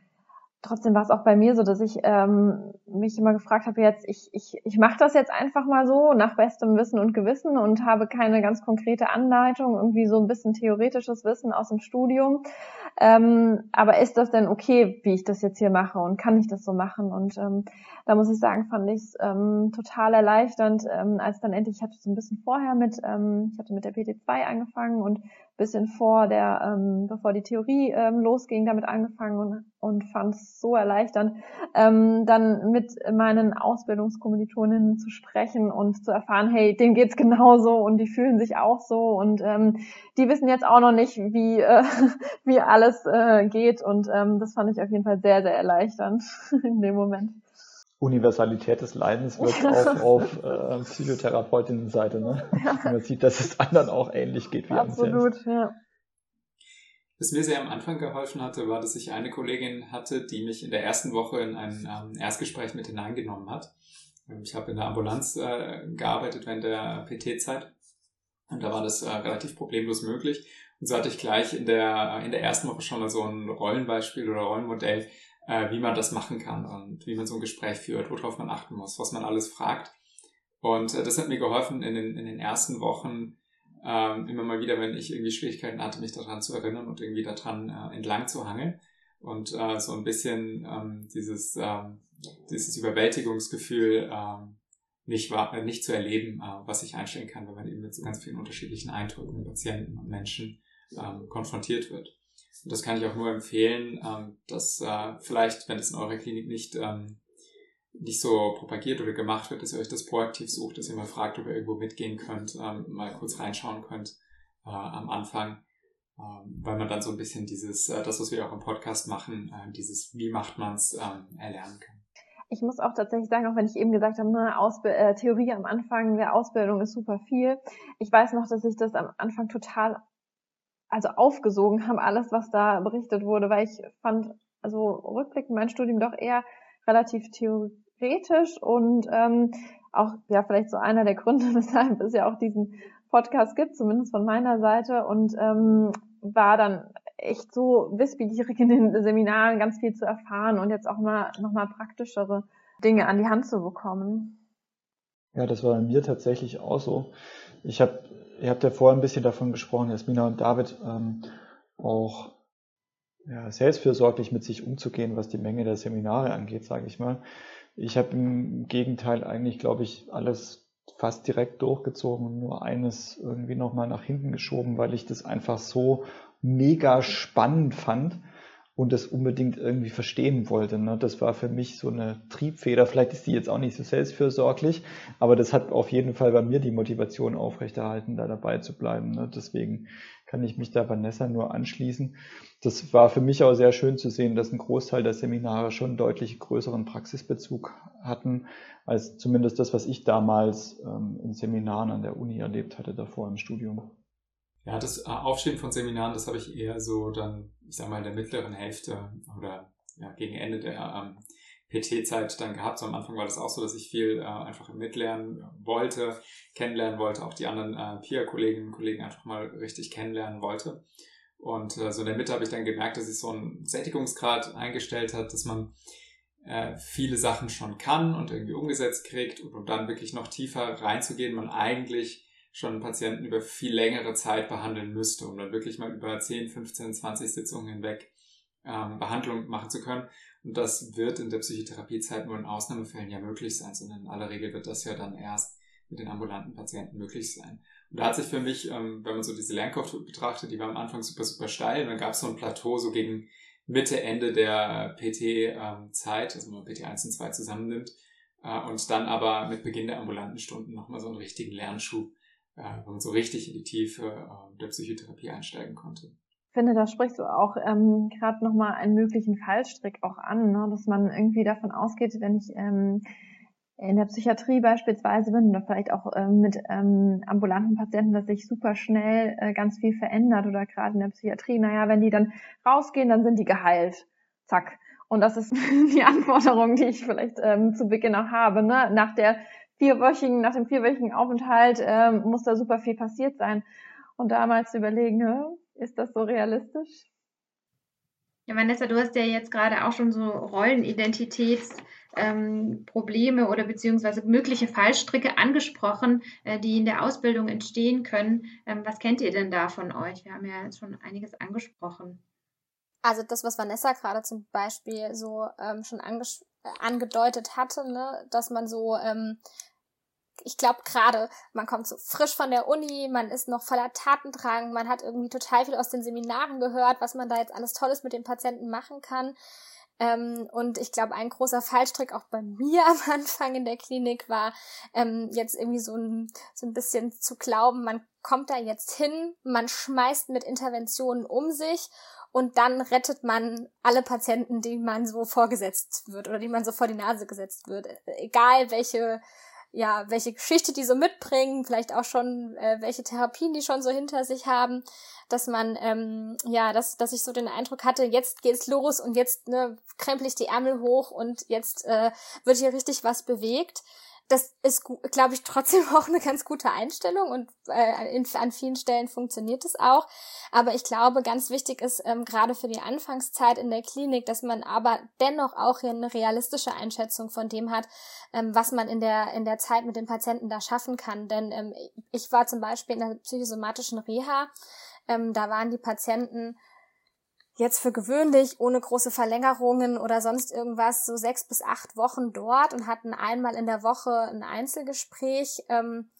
trotzdem war es auch bei mir so, dass ich ähm, mich immer gefragt habe, jetzt ich, ich, ich mache das jetzt einfach mal so nach bestem Wissen und Gewissen und habe keine ganz konkrete Anleitung, irgendwie so ein bisschen theoretisches Wissen aus dem Studium. Ähm, aber ist das denn okay, wie ich das jetzt hier mache und kann ich das so machen? Und ähm, da muss ich sagen, fand ich es ähm, total erleichternd, ähm, als dann endlich, ich hatte so ein bisschen vorher mit, ähm, ich hatte mit der PT2 angefangen und bisschen vor der, ähm, bevor die Theorie ähm, losging, damit angefangen und, und fand es so erleichternd, ähm, dann mit meinen Ausbildungskommilitoninnen zu sprechen und zu erfahren, hey, denen geht's genauso und die fühlen sich auch so und ähm, die wissen jetzt auch noch nicht, wie, äh, wie alles äh, geht und ähm, das fand ich auf jeden Fall sehr, sehr erleichternd in dem Moment. Universalität des Leidens wird auch auf äh, Psychotherapeutinnenseite. Ne? Ja. Man sieht, dass es anderen auch ähnlich geht wie Absolut, einem ja. Was mir sehr am Anfang geholfen hatte, war, dass ich eine Kollegin hatte, die mich in der ersten Woche in ein ähm, Erstgespräch mit hineingenommen hat. Ähm, ich habe in der Ambulanz äh, gearbeitet während der PT-Zeit und da war das äh, relativ problemlos möglich. Und so hatte ich gleich in der, in der ersten Woche schon mal so ein Rollenbeispiel oder Rollenmodell, äh, wie man das machen kann und wie man so ein Gespräch führt, worauf man achten muss, was man alles fragt. Und äh, das hat mir geholfen in den, in den ersten Wochen, ähm, immer mal wieder, wenn ich irgendwie Schwierigkeiten hatte, mich daran zu erinnern und irgendwie daran äh, entlang zu hangeln und äh, so ein bisschen ähm, dieses, ähm, dieses Überwältigungsgefühl ähm, nicht, äh, nicht zu erleben, äh, was sich einstellen kann, wenn man eben mit so ganz vielen unterschiedlichen Eindrücken, Patienten und Menschen ähm, konfrontiert wird. Das kann ich auch nur empfehlen, ähm, dass äh, vielleicht, wenn es in eurer Klinik nicht, ähm, nicht so propagiert oder gemacht wird, dass ihr euch das proaktiv sucht, dass ihr mal fragt, ob ihr irgendwo mitgehen könnt, ähm, mal kurz reinschauen könnt äh, am Anfang, ähm, weil man dann so ein bisschen dieses, äh, das, was wir auch im Podcast machen, äh, dieses Wie macht man's ähm, erlernen kann. Ich muss auch tatsächlich sagen, auch wenn ich eben gesagt habe, ne, Ausb äh, Theorie am Anfang der Ausbildung ist super viel. Ich weiß noch, dass ich das am Anfang total also aufgesogen haben, alles, was da berichtet wurde, weil ich fand, also rückblickend mein Studium doch eher relativ theoretisch und ähm, auch ja vielleicht so einer der Gründe, weshalb es ja auch diesen Podcast gibt, zumindest von meiner Seite und ähm, war dann echt so wissbegierig in den Seminaren ganz viel zu erfahren und jetzt auch mal nochmal praktischere Dinge an die Hand zu bekommen. Ja, das war bei mir tatsächlich auch so. Ich habe ihr habt ja vorher ein bisschen davon gesprochen, Jasmina und David, ähm, auch ja, selbstfürsorglich mit sich umzugehen, was die Menge der Seminare angeht, sage ich mal. Ich habe im Gegenteil eigentlich, glaube ich, alles fast direkt durchgezogen und nur eines irgendwie nochmal nach hinten geschoben, weil ich das einfach so mega spannend fand und das unbedingt irgendwie verstehen wollte. Ne? Das war für mich so eine Triebfeder. Vielleicht ist die jetzt auch nicht so selbstfürsorglich, aber das hat auf jeden Fall bei mir die Motivation aufrechterhalten, da dabei zu bleiben. Ne? Deswegen kann ich mich da Vanessa nur anschließen. Das war für mich auch sehr schön zu sehen, dass ein Großteil der Seminare schon deutlich größeren Praxisbezug hatten, als zumindest das, was ich damals ähm, in Seminaren an der Uni erlebt hatte, davor im Studium. Ja, das äh, Aufstehen von Seminaren, das habe ich eher so dann, ich sag mal, in der mittleren Hälfte oder ja, gegen Ende der ähm, PT-Zeit dann gehabt. So am Anfang war das auch so, dass ich viel äh, einfach mitlernen wollte, kennenlernen wollte, auch die anderen äh, Peer-Kolleginnen und Kollegen einfach mal richtig kennenlernen wollte. Und äh, so in der Mitte habe ich dann gemerkt, dass sich so ein Sättigungsgrad eingestellt hat, dass man äh, viele Sachen schon kann und irgendwie umgesetzt kriegt und um dann wirklich noch tiefer reinzugehen, man eigentlich schon einen Patienten über viel längere Zeit behandeln müsste, um dann wirklich mal über 10, 15, 20 Sitzungen hinweg ähm, Behandlung machen zu können. Und das wird in der Psychotherapiezeit nur in Ausnahmefällen ja möglich sein, sondern in aller Regel wird das ja dann erst mit den ambulanten Patienten möglich sein. Und da hat sich für mich, ähm, wenn man so diese Lernkurve betrachtet, die war am Anfang super, super steil und dann gab es so ein Plateau so gegen Mitte, Ende der PT-Zeit, ähm, also wenn man PT 1 und 2 zusammennimmt, äh, und dann aber mit Beginn der ambulanten Stunden nochmal so einen richtigen Lernschub äh, man so richtig in die Tiefe äh, der Psychotherapie einsteigen konnte. Ich finde, da sprichst du auch ähm, gerade nochmal einen möglichen Fallstrick auch an, ne? dass man irgendwie davon ausgeht, wenn ich ähm, in der Psychiatrie beispielsweise bin oder vielleicht auch ähm, mit ähm, ambulanten Patienten, dass sich super schnell äh, ganz viel verändert oder gerade in der Psychiatrie, naja, wenn die dann rausgehen, dann sind die geheilt. Zack. Und das ist die Anforderung, die ich vielleicht ähm, zu Beginn auch habe. Ne? Nach der vierwöchigen, nach dem vierwöchigen Aufenthalt ähm, muss da super viel passiert sein. Und damals zu überlegen, ist das so realistisch? Ja, Vanessa, du hast ja jetzt gerade auch schon so Rollenidentitätsprobleme ähm, oder beziehungsweise mögliche Fallstricke angesprochen, äh, die in der Ausbildung entstehen können. Ähm, was kennt ihr denn da von euch? Wir haben ja jetzt schon einiges angesprochen. Also das, was Vanessa gerade zum Beispiel so ähm, schon äh, angedeutet hatte, ne, dass man so ähm, ich glaube gerade, man kommt so frisch von der Uni, man ist noch voller Tatendrang, man hat irgendwie total viel aus den Seminaren gehört, was man da jetzt alles Tolles mit den Patienten machen kann. Ähm, und ich glaube, ein großer Fallstrick auch bei mir am Anfang in der Klinik war, ähm, jetzt irgendwie so ein, so ein bisschen zu glauben, man kommt da jetzt hin, man schmeißt mit Interventionen um sich und dann rettet man alle Patienten, die man so vorgesetzt wird oder die man so vor die Nase gesetzt wird. Egal welche ja, welche Geschichte die so mitbringen, vielleicht auch schon äh, welche Therapien die schon so hinter sich haben, dass man ähm, ja, dass dass ich so den Eindruck hatte, jetzt geht's los und jetzt ne, krempel ich die Ärmel hoch und jetzt äh, wird hier richtig was bewegt das ist, glaube ich, trotzdem auch eine ganz gute Einstellung und äh, in, an vielen Stellen funktioniert es auch. Aber ich glaube, ganz wichtig ist ähm, gerade für die Anfangszeit in der Klinik, dass man aber dennoch auch eine realistische Einschätzung von dem hat, ähm, was man in der in der Zeit mit den Patienten da schaffen kann. Denn ähm, ich war zum Beispiel in der psychosomatischen Reha, ähm, da waren die Patienten jetzt für gewöhnlich ohne große Verlängerungen oder sonst irgendwas so sechs bis acht Wochen dort und hatten einmal in der Woche ein Einzelgespräch. Ähm,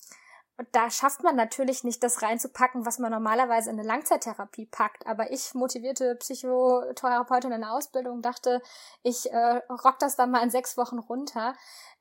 und da schafft man natürlich nicht, das reinzupacken, was man normalerweise in eine Langzeittherapie packt. Aber ich, motivierte Psychotherapeutin in der Ausbildung, dachte, ich äh, rock das dann mal in sechs Wochen runter.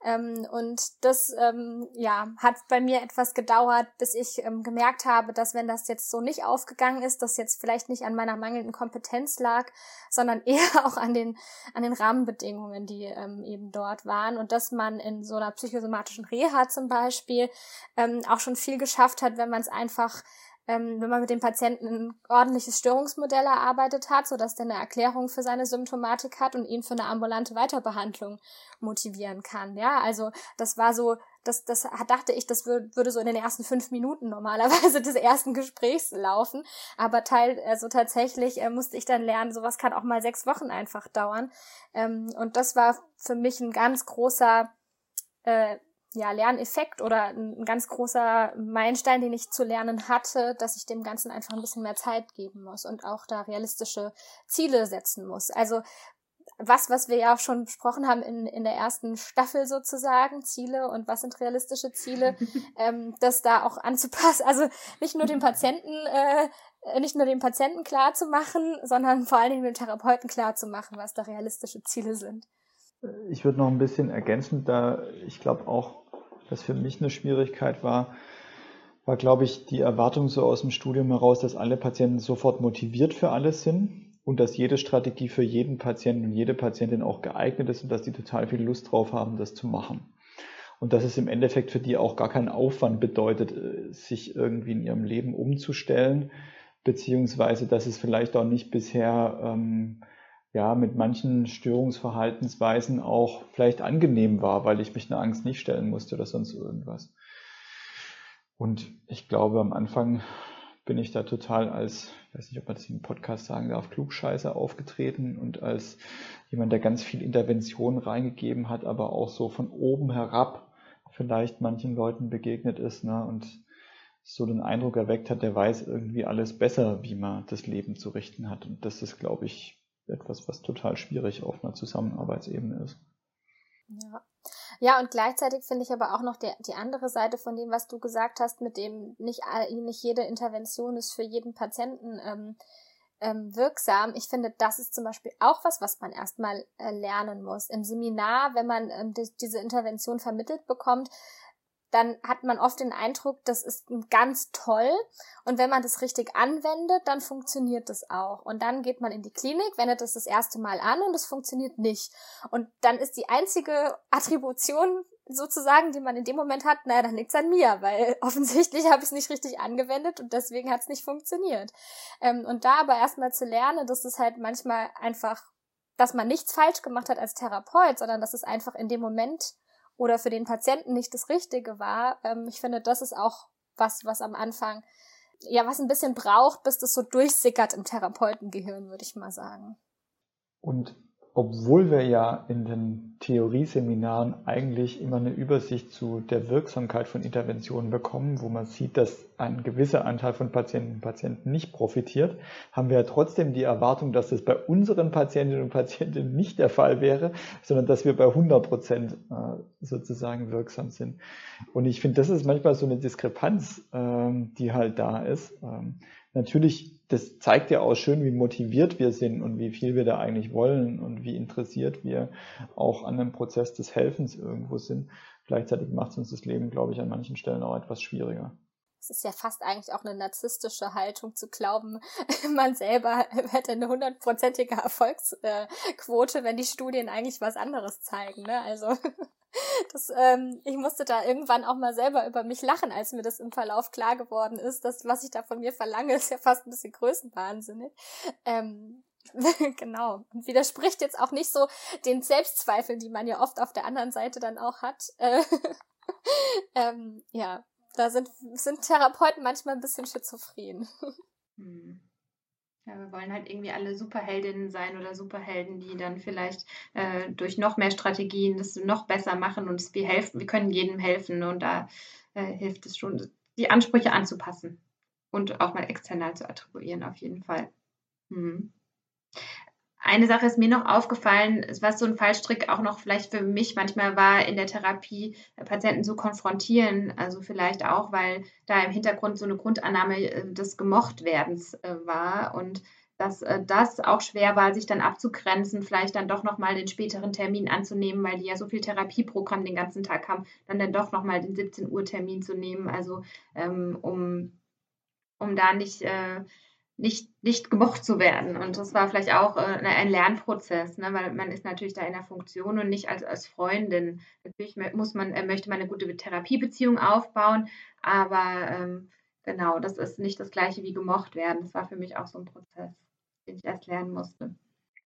Ähm, und das ähm, ja, hat bei mir etwas gedauert, bis ich ähm, gemerkt habe, dass wenn das jetzt so nicht aufgegangen ist, das jetzt vielleicht nicht an meiner mangelnden Kompetenz lag, sondern eher auch an den, an den Rahmenbedingungen, die ähm, eben dort waren. Und dass man in so einer psychosomatischen Reha zum Beispiel ähm, auch schon viel geschafft hat, wenn man es einfach ähm, wenn man mit dem Patienten ein ordentliches Störungsmodell erarbeitet hat, so dass der eine Erklärung für seine Symptomatik hat und ihn für eine ambulante Weiterbehandlung motivieren kann. Ja, also das war so, das, das dachte ich, das würde so in den ersten fünf Minuten normalerweise des ersten Gesprächs laufen. Aber teil, also tatsächlich äh, musste ich dann lernen, sowas kann auch mal sechs Wochen einfach dauern. Ähm, und das war für mich ein ganz großer äh, ja, Lerneffekt oder ein ganz großer Meilenstein, den ich zu lernen hatte, dass ich dem Ganzen einfach ein bisschen mehr Zeit geben muss und auch da realistische Ziele setzen muss. Also was, was wir ja auch schon besprochen haben in, in der ersten Staffel sozusagen, Ziele und was sind realistische Ziele, ähm, das da auch anzupassen. Also nicht nur dem Patienten, äh, nicht nur dem Patienten klar zu machen, sondern vor allen Dingen dem Therapeuten klar zu machen, was da realistische Ziele sind. Ich würde noch ein bisschen ergänzen, da ich glaube auch was für mich eine Schwierigkeit war, war, glaube ich, die Erwartung so aus dem Studium heraus, dass alle Patienten sofort motiviert für alles sind und dass jede Strategie für jeden Patienten und jede Patientin auch geeignet ist und dass die total viel Lust drauf haben, das zu machen. Und dass es im Endeffekt für die auch gar keinen Aufwand bedeutet, äh, sich irgendwie in ihrem Leben umzustellen, beziehungsweise dass es vielleicht auch nicht bisher ähm, ja, mit manchen Störungsverhaltensweisen auch vielleicht angenehm war, weil ich mich einer Angst nicht stellen musste oder sonst irgendwas. Und ich glaube, am Anfang bin ich da total als, weiß nicht, ob man das im Podcast sagen darf, Klugscheißer aufgetreten und als jemand, der ganz viel Intervention reingegeben hat, aber auch so von oben herab vielleicht manchen Leuten begegnet ist ne, und so den Eindruck erweckt hat, der weiß irgendwie alles besser, wie man das Leben zu richten hat. Und das ist, glaube ich, etwas, was total schwierig auf einer Zusammenarbeitsebene ist. Ja. Ja, und gleichzeitig finde ich aber auch noch die, die andere Seite von dem, was du gesagt hast, mit dem nicht, nicht jede Intervention ist für jeden Patienten ähm, ähm, wirksam. Ich finde, das ist zum Beispiel auch was, was man erstmal äh, lernen muss. Im Seminar, wenn man ähm, die, diese Intervention vermittelt bekommt, dann hat man oft den Eindruck, das ist ganz toll. Und wenn man das richtig anwendet, dann funktioniert das auch. Und dann geht man in die Klinik, wendet es das erste Mal an und es funktioniert nicht. Und dann ist die einzige Attribution sozusagen, die man in dem Moment hat, naja, dann liegt's an mir, weil offensichtlich habe ich es nicht richtig angewendet und deswegen hat es nicht funktioniert. Ähm, und da aber erstmal zu lernen, dass es halt manchmal einfach, dass man nichts falsch gemacht hat als Therapeut, sondern dass es einfach in dem Moment oder für den Patienten nicht das Richtige war. Ähm, ich finde, das ist auch was, was am Anfang, ja, was ein bisschen braucht, bis das so durchsickert im Therapeutengehirn, würde ich mal sagen. Und obwohl wir ja in den Theorieseminaren eigentlich immer eine Übersicht zu der Wirksamkeit von Interventionen bekommen, wo man sieht, dass ein gewisser Anteil von Patienten und Patienten nicht profitiert, haben wir ja trotzdem die Erwartung, dass das bei unseren Patientinnen und Patienten nicht der Fall wäre, sondern dass wir bei 100 Prozent äh, sozusagen wirksam sind. Und ich finde, das ist manchmal so eine Diskrepanz, ähm, die halt da ist. Ähm, natürlich das zeigt ja auch schön, wie motiviert wir sind und wie viel wir da eigentlich wollen und wie interessiert wir auch an dem Prozess des Helfens irgendwo sind. Gleichzeitig macht es uns das Leben, glaube ich, an manchen Stellen auch etwas schwieriger. Es ist ja fast eigentlich auch eine narzisstische Haltung zu glauben, man selber hätte eine hundertprozentige Erfolgsquote, wenn die Studien eigentlich was anderes zeigen. Ne? Also das, ähm, ich musste da irgendwann auch mal selber über mich lachen, als mir das im Verlauf klar geworden ist, dass was ich da von mir verlange, ist ja fast ein bisschen größenwahnsinnig. Ähm, genau. Und widerspricht jetzt auch nicht so den Selbstzweifeln, die man ja oft auf der anderen Seite dann auch hat. Äh, ähm, ja, da sind, sind Therapeuten manchmal ein bisschen schizophren. Hm. Ja, wir wollen halt irgendwie alle Superheldinnen sein oder Superhelden, die dann vielleicht äh, durch noch mehr Strategien das noch besser machen und wir helfen, wir können jedem helfen und da äh, hilft es schon, die Ansprüche anzupassen und auch mal external zu attribuieren, auf jeden Fall. Hm. Eine Sache ist mir noch aufgefallen, was so ein Fallstrick auch noch vielleicht für mich manchmal war, in der Therapie äh, Patienten zu konfrontieren. Also vielleicht auch, weil da im Hintergrund so eine Grundannahme äh, des Gemochtwerdens äh, war und dass das auch schwer war, sich dann abzugrenzen, vielleicht dann doch nochmal den späteren Termin anzunehmen, weil die ja so viel Therapieprogramm den ganzen Tag haben, dann dann doch nochmal den 17 Uhr Termin zu nehmen, also ähm, um, um da nicht nicht, nicht gemocht zu werden. Und das war vielleicht auch äh, ein Lernprozess, ne? weil man ist natürlich da in der Funktion und nicht als, als Freundin. Natürlich muss man, äh, möchte man eine gute Therapiebeziehung aufbauen, aber ähm, genau, das ist nicht das gleiche wie gemocht werden. Das war für mich auch so ein Prozess, den ich erst lernen musste.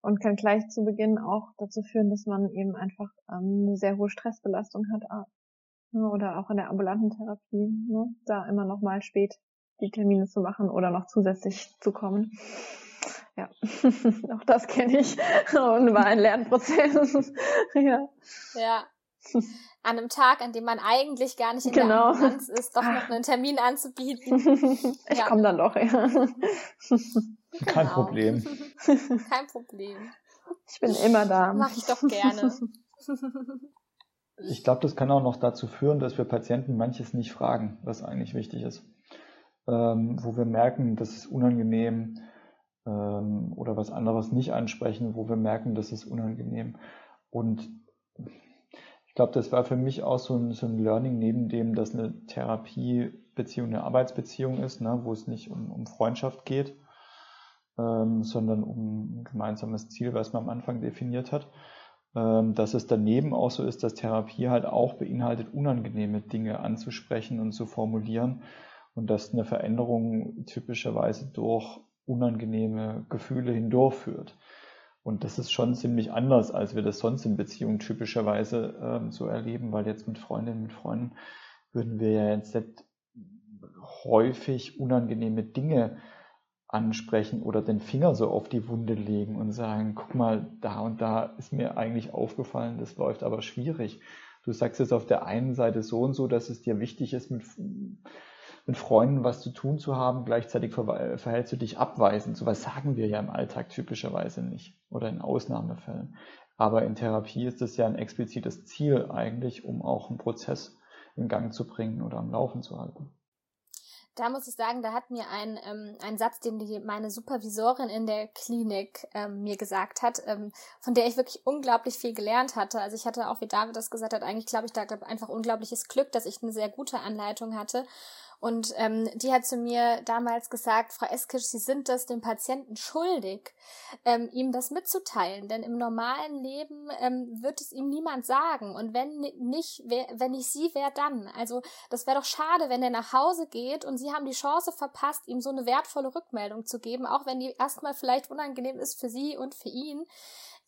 Und kann gleich zu Beginn auch dazu führen, dass man eben einfach ähm, eine sehr hohe Stressbelastung hat. Ne? Oder auch in der ambulanten Therapie, ne? da immer noch mal spät die Termine zu machen oder noch zusätzlich zu kommen. Ja, auch das kenne ich und war ein Lernprozess. ja. ja. An einem Tag, an dem man eigentlich gar nicht in genau. der Ambulanz ist, doch noch einen Termin anzubieten. Ich ja. komme dann doch, ja. Kein genau. Problem. Kein Problem. Ich bin immer da. Mach ich doch gerne. Ich glaube, das kann auch noch dazu führen, dass wir Patienten manches nicht fragen, was eigentlich wichtig ist ähm, wo wir merken, das ist unangenehm ähm, oder was anderes nicht ansprechen, wo wir merken, das ist unangenehm. Und ich glaube, das war für mich auch so ein, so ein Learning, neben dem, dass eine Therapiebeziehung eine Arbeitsbeziehung ist, ne, wo es nicht um, um Freundschaft geht, ähm, sondern um ein gemeinsames Ziel, was man am Anfang definiert hat ähm, dass es daneben auch so ist, dass Therapie halt auch beinhaltet, unangenehme Dinge anzusprechen und zu formulieren und dass eine Veränderung typischerweise durch unangenehme Gefühle hindurchführt. Und das ist schon ziemlich anders, als wir das sonst in Beziehungen typischerweise ähm, so erleben, weil jetzt mit Freundinnen und Freunden würden wir ja jetzt nicht häufig unangenehme Dinge ansprechen oder den Finger so auf die Wunde legen und sagen, guck mal, da und da ist mir eigentlich aufgefallen, das läuft aber schwierig. Du sagst jetzt auf der einen Seite so und so, dass es dir wichtig ist, mit mit Freunden was zu tun zu haben, gleichzeitig verhältst du dich abweisend. So was sagen wir ja im Alltag typischerweise nicht oder in Ausnahmefällen. Aber in Therapie ist es ja ein explizites Ziel eigentlich, um auch einen Prozess in Gang zu bringen oder am Laufen zu halten. Da muss ich sagen, da hat mir ein, ähm, ein Satz, den die, meine Supervisorin in der Klinik ähm, mir gesagt hat, ähm, von der ich wirklich unglaublich viel gelernt hatte. Also ich hatte auch, wie David das gesagt hat, eigentlich glaube ich, da einfach unglaubliches Glück, dass ich eine sehr gute Anleitung hatte. Und ähm, die hat zu mir damals gesagt, Frau Eskisch, Sie sind das dem Patienten schuldig, ähm, ihm das mitzuteilen. Denn im normalen Leben ähm, wird es ihm niemand sagen. Und wenn nicht, wer, wenn nicht Sie, wer dann? Also das wäre doch schade, wenn er nach Hause geht und Sie haben die Chance verpasst, ihm so eine wertvolle Rückmeldung zu geben, auch wenn die erstmal vielleicht unangenehm ist für Sie und für ihn.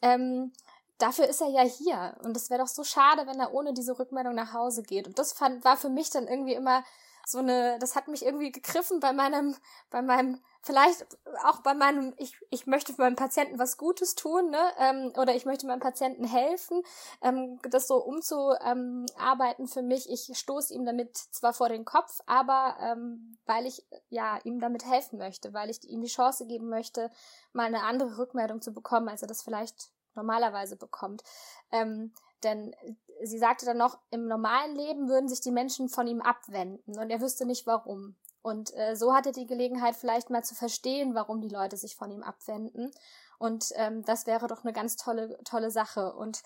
Ähm, dafür ist er ja hier. Und es wäre doch so schade, wenn er ohne diese Rückmeldung nach Hause geht. Und das fand, war für mich dann irgendwie immer so eine, das hat mich irgendwie gegriffen bei meinem, bei meinem, vielleicht auch bei meinem, ich, ich möchte meinem Patienten was Gutes tun, ne? Ähm, oder ich möchte meinem Patienten helfen, ähm, das so umzuarbeiten für mich. Ich stoße ihm damit zwar vor den Kopf, aber ähm, weil ich ja ihm damit helfen möchte, weil ich ihm die Chance geben möchte, mal eine andere Rückmeldung zu bekommen, als er das vielleicht normalerweise bekommt. Ähm, denn sie sagte dann noch, im normalen Leben würden sich die Menschen von ihm abwenden und er wüsste nicht warum. Und äh, so hatte die Gelegenheit vielleicht mal zu verstehen, warum die Leute sich von ihm abwenden. Und ähm, das wäre doch eine ganz tolle, tolle Sache. Und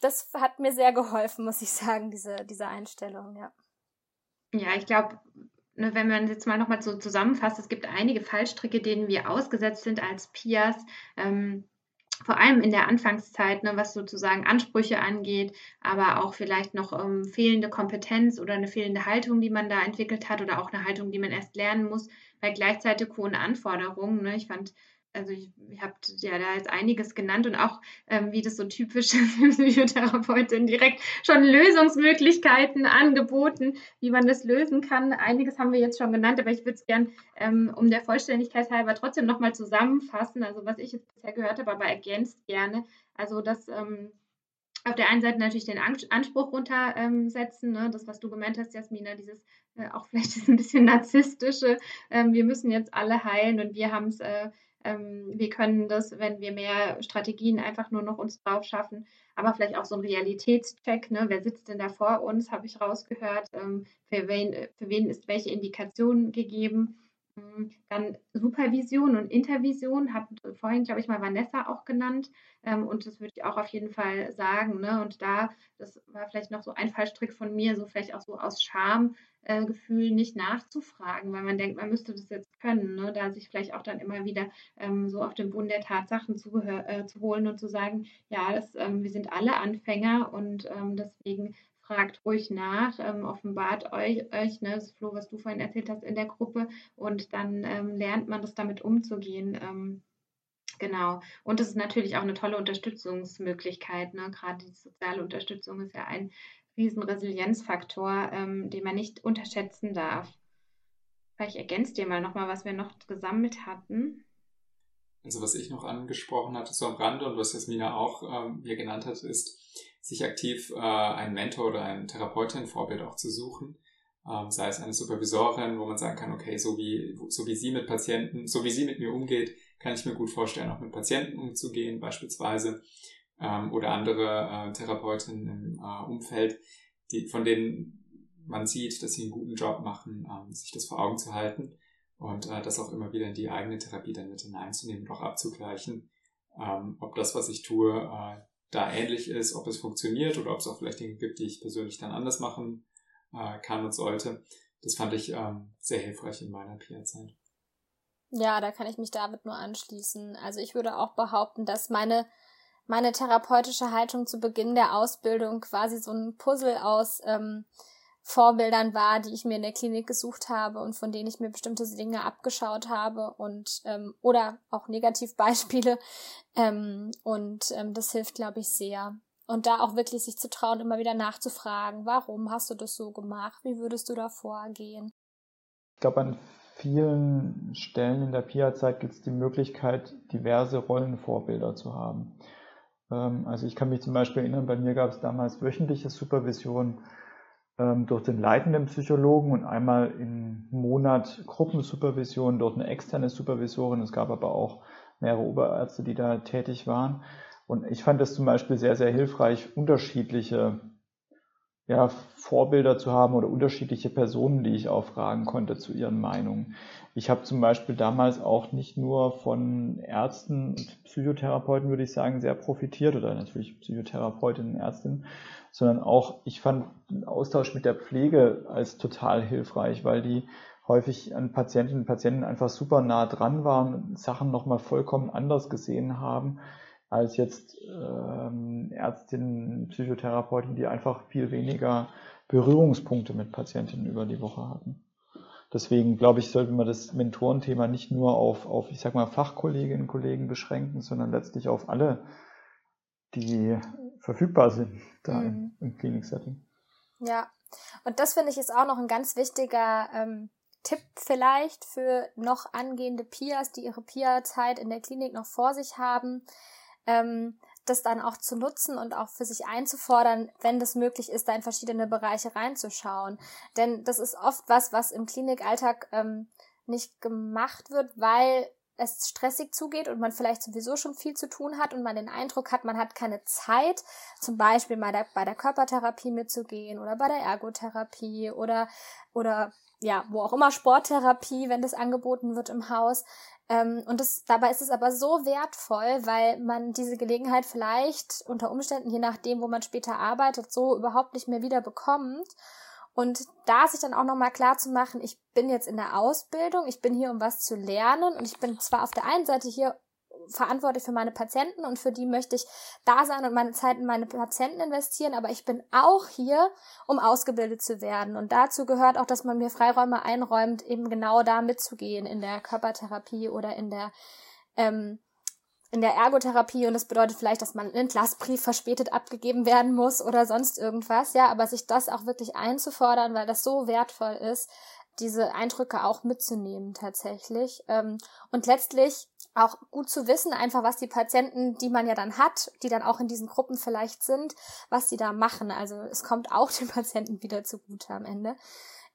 das hat mir sehr geholfen, muss ich sagen, diese, diese Einstellung, ja. Ja, ich glaube, ne, wenn man jetzt mal nochmal so zusammenfasst, es gibt einige Fallstricke, denen wir ausgesetzt sind als Pias. Ähm, vor allem in der Anfangszeit, ne, was sozusagen Ansprüche angeht, aber auch vielleicht noch ähm, fehlende Kompetenz oder eine fehlende Haltung, die man da entwickelt hat oder auch eine Haltung, die man erst lernen muss, bei gleichzeitig hohen Anforderungen. Ne. Ich fand also ich, ihr habt ja da jetzt einiges genannt und auch, ähm, wie das so typisch ist, Psychotherapeutin direkt schon Lösungsmöglichkeiten angeboten, wie man das lösen kann. Einiges haben wir jetzt schon genannt, aber ich würde es gern ähm, um der Vollständigkeit halber trotzdem nochmal zusammenfassen. Also was ich jetzt bisher gehört habe, aber ergänzt gerne. Also dass ähm, auf der einen Seite natürlich den Anspruch runtersetzen, ne? das, was du gemeint hast, Jasmina, dieses äh, auch vielleicht ein bisschen narzisstische, ähm, wir müssen jetzt alle heilen und wir haben es äh, ähm, wir können das, wenn wir mehr Strategien einfach nur noch uns drauf schaffen, aber vielleicht auch so ein Realitätscheck, ne? wer sitzt denn da vor uns, habe ich rausgehört, ähm, für, wen, für wen ist welche Indikation gegeben. Ähm, dann Supervision und Intervision hat vorhin, glaube ich, mal Vanessa auch genannt. Ähm, und das würde ich auch auf jeden Fall sagen. Ne? Und da, das war vielleicht noch so ein Fallstrick von mir, so vielleicht auch so aus Scham, äh, Gefühl nicht nachzufragen, weil man denkt, man müsste das jetzt können, ne? da sich vielleicht auch dann immer wieder ähm, so auf den Boden der Tatsachen zu, äh, zu holen und zu sagen, ja, das, ähm, wir sind alle Anfänger und deswegen fragt ruhig nach, ähm, offenbart euch, euch ne, das Flo, was du vorhin erzählt hast in der Gruppe und dann ähm, lernt man das damit umzugehen. Ähm, Genau. Und es ist natürlich auch eine tolle Unterstützungsmöglichkeit. Ne? Gerade die soziale Unterstützung ist ja ein riesen Resilienzfaktor, ähm, den man nicht unterschätzen darf. Vielleicht ergänzt ihr mal nochmal, was wir noch gesammelt hatten. Also was ich noch angesprochen hatte, so am Rande und was Jasmina auch ähm, hier genannt hat, ist, sich aktiv äh, einen Mentor oder ein Therapeutin-Vorbild auch zu suchen. Ähm, sei es eine Supervisorin, wo man sagen kann, okay, so wie, so wie sie mit Patienten, so wie sie mit mir umgeht, kann ich mir gut vorstellen, auch mit Patienten umzugehen, beispielsweise ähm, oder andere äh, Therapeutinnen im äh, Umfeld, die, von denen man sieht, dass sie einen guten Job machen, ähm, sich das vor Augen zu halten und äh, das auch immer wieder in die eigene Therapie dann mit hineinzunehmen und auch abzugleichen, ähm, ob das, was ich tue, äh, da ähnlich ist, ob es funktioniert oder ob es auch vielleicht Dinge gibt, die ich persönlich dann anders machen äh, kann und sollte. Das fand ich ähm, sehr hilfreich in meiner PR-Zeit. Ja, da kann ich mich David nur anschließen. Also ich würde auch behaupten, dass meine meine therapeutische Haltung zu Beginn der Ausbildung quasi so ein Puzzle aus ähm, Vorbildern war, die ich mir in der Klinik gesucht habe und von denen ich mir bestimmte Dinge abgeschaut habe und ähm, oder auch Negativbeispiele. Ähm, und ähm, das hilft, glaube ich, sehr. Und da auch wirklich sich zu trauen, immer wieder nachzufragen, warum hast du das so gemacht? Wie würdest du da vorgehen? Ich glaube, an vielen Stellen in der PIA-Zeit gibt es die Möglichkeit, diverse Rollenvorbilder zu haben. Ähm, also ich kann mich zum Beispiel erinnern, bei mir gab es damals wöchentliche Supervision durch den leitenden Psychologen und einmal im Monat Gruppensupervision durch eine externe Supervisorin. Es gab aber auch mehrere Oberärzte, die da tätig waren. Und ich fand es zum Beispiel sehr, sehr hilfreich, unterschiedliche ja, Vorbilder zu haben oder unterschiedliche Personen, die ich auch fragen konnte zu ihren Meinungen. Ich habe zum Beispiel damals auch nicht nur von Ärzten und Psychotherapeuten, würde ich sagen, sehr profitiert oder natürlich Psychotherapeutinnen und Ärztinnen, sondern auch, ich fand den Austausch mit der Pflege als total hilfreich, weil die häufig an Patientinnen und Patienten einfach super nah dran waren Sachen nochmal vollkommen anders gesehen haben als jetzt ähm, Ärztinnen, Psychotherapeuten, die einfach viel weniger Berührungspunkte mit Patientinnen über die Woche hatten. Deswegen glaube ich, sollte man das Mentorenthema nicht nur auf, auf ich sag mal, Fachkolleginnen und Kollegen beschränken, sondern letztlich auf alle die verfügbar sind da mhm. im, im Klinik-Setting. Ja, und das finde ich ist auch noch ein ganz wichtiger ähm, Tipp vielleicht für noch angehende Pias, die ihre Pia-Zeit in der Klinik noch vor sich haben, ähm, das dann auch zu nutzen und auch für sich einzufordern, wenn das möglich ist, da in verschiedene Bereiche reinzuschauen. Denn das ist oft was, was im Klinikalltag ähm, nicht gemacht wird, weil es stressig zugeht und man vielleicht sowieso schon viel zu tun hat und man den Eindruck hat, man hat keine Zeit, zum Beispiel bei der, bei der Körpertherapie mitzugehen oder bei der Ergotherapie oder, oder ja, wo auch immer Sporttherapie, wenn das angeboten wird im Haus. Ähm, und das, dabei ist es aber so wertvoll, weil man diese Gelegenheit vielleicht unter Umständen, je nachdem, wo man später arbeitet, so überhaupt nicht mehr wieder bekommt. Und da sich dann auch nochmal klar zu machen, ich bin jetzt in der Ausbildung, ich bin hier, um was zu lernen und ich bin zwar auf der einen Seite hier verantwortlich für meine Patienten und für die möchte ich da sein und meine Zeit in meine Patienten investieren, aber ich bin auch hier, um ausgebildet zu werden. Und dazu gehört auch, dass man mir Freiräume einräumt, eben genau da mitzugehen in der Körpertherapie oder in der ähm, in der Ergotherapie. Und das bedeutet vielleicht, dass man einen Entlassbrief verspätet abgegeben werden muss oder sonst irgendwas, ja, aber sich das auch wirklich einzufordern, weil das so wertvoll ist, diese Eindrücke auch mitzunehmen tatsächlich. Ähm, und letztlich auch gut zu wissen, einfach was die Patienten, die man ja dann hat, die dann auch in diesen Gruppen vielleicht sind, was die da machen. Also es kommt auch den Patienten wieder zugute am Ende.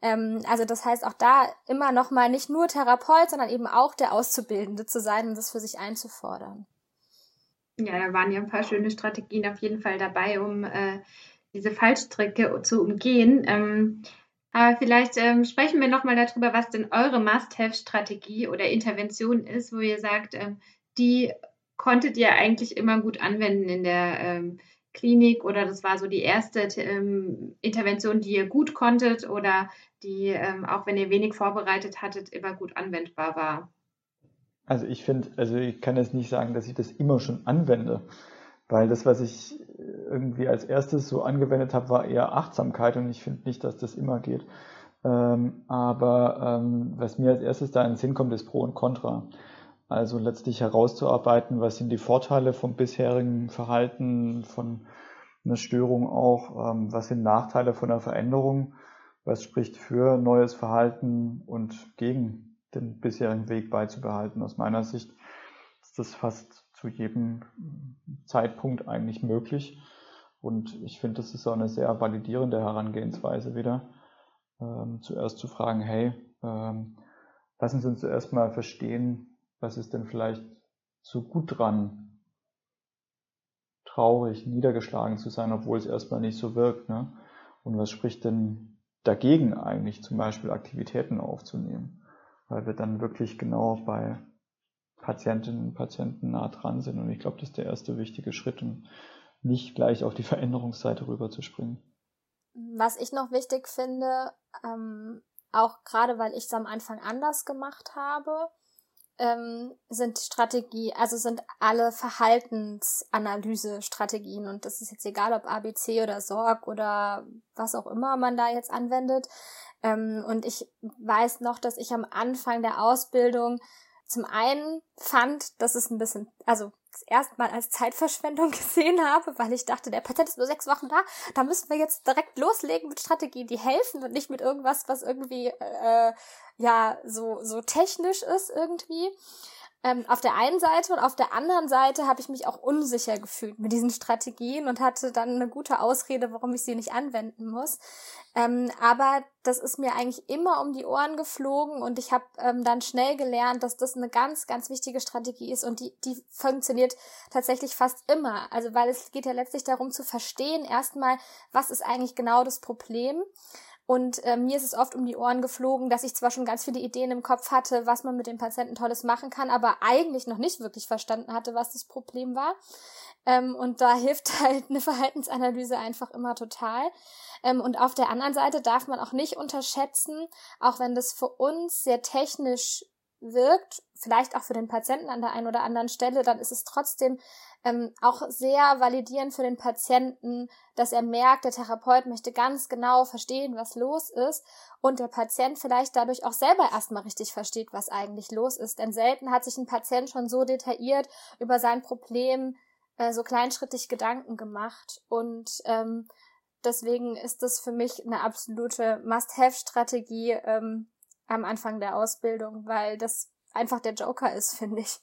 Ähm, also das heißt auch da immer noch mal nicht nur Therapeut, sondern eben auch der Auszubildende zu sein und das für sich einzufordern. Ja, da waren ja ein paar schöne Strategien auf jeden Fall dabei, um äh, diese Fallstricke zu umgehen. Ähm, aber vielleicht ähm, sprechen wir nochmal darüber, was denn eure Must-Have-Strategie oder Intervention ist, wo ihr sagt, ähm, die konntet ihr eigentlich immer gut anwenden in der ähm, Klinik oder das war so die erste ähm, Intervention, die ihr gut konntet oder die, ähm, auch wenn ihr wenig vorbereitet hattet, immer gut anwendbar war? Also ich finde, also ich kann jetzt nicht sagen, dass ich das immer schon anwende, weil das, was ich irgendwie als erstes so angewendet habe, war eher Achtsamkeit und ich finde nicht, dass das immer geht. Ähm, aber ähm, was mir als erstes da in den Sinn kommt, ist Pro und Contra. Also letztlich herauszuarbeiten, was sind die Vorteile vom bisherigen Verhalten, von einer Störung auch, ähm, was sind Nachteile von einer Veränderung, was spricht für neues Verhalten und gegen den bisherigen Weg beizubehalten. Aus meiner Sicht ist das fast zu jedem Zeitpunkt eigentlich möglich. Und ich finde, das ist auch eine sehr validierende Herangehensweise wieder. Ähm, zuerst zu fragen, hey, ähm, lassen Sie uns zuerst mal verstehen, was ist denn vielleicht so gut dran, traurig, niedergeschlagen zu sein, obwohl es erstmal nicht so wirkt. Ne? Und was spricht denn dagegen eigentlich, zum Beispiel Aktivitäten aufzunehmen? Weil wir dann wirklich genau bei Patientinnen und Patienten nah dran sind. Und ich glaube, das ist der erste wichtige Schritt, um nicht gleich auf die Veränderungsseite rüber zu springen. Was ich noch wichtig finde, ähm, auch gerade weil ich es am Anfang anders gemacht habe, ähm, sind Strategie, also sind alle Verhaltensanalyse-Strategien und das ist jetzt egal, ob ABC oder Sorg oder was auch immer man da jetzt anwendet. Ähm, und ich weiß noch, dass ich am Anfang der Ausbildung zum einen fand, dass es ein bisschen, also das erste Mal als Zeitverschwendung gesehen habe, weil ich dachte, der Patient ist nur sechs Wochen da, da müssen wir jetzt direkt loslegen mit Strategien, die helfen und nicht mit irgendwas, was irgendwie äh, ja so so technisch ist irgendwie ähm, auf der einen Seite und auf der anderen Seite habe ich mich auch unsicher gefühlt mit diesen Strategien und hatte dann eine gute Ausrede, warum ich sie nicht anwenden muss. Ähm, aber das ist mir eigentlich immer um die Ohren geflogen und ich habe ähm, dann schnell gelernt, dass das eine ganz, ganz wichtige Strategie ist und die, die funktioniert tatsächlich fast immer. Also weil es geht ja letztlich darum zu verstehen, erstmal, was ist eigentlich genau das Problem und äh, mir ist es oft um die Ohren geflogen, dass ich zwar schon ganz viele Ideen im Kopf hatte, was man mit den Patienten Tolles machen kann, aber eigentlich noch nicht wirklich verstanden hatte, was das Problem war. Ähm, und da hilft halt eine Verhaltensanalyse einfach immer total. Ähm, und auf der anderen Seite darf man auch nicht unterschätzen, auch wenn das für uns sehr technisch wirkt, vielleicht auch für den Patienten an der einen oder anderen Stelle, dann ist es trotzdem ähm, auch sehr validierend für den Patienten, dass er merkt, der Therapeut möchte ganz genau verstehen, was los ist und der Patient vielleicht dadurch auch selber erstmal richtig versteht, was eigentlich los ist. Denn selten hat sich ein Patient schon so detailliert über sein Problem äh, so kleinschrittig Gedanken gemacht und ähm, deswegen ist das für mich eine absolute Must-Have-Strategie ähm, am Anfang der Ausbildung, weil das einfach der Joker ist, finde ich.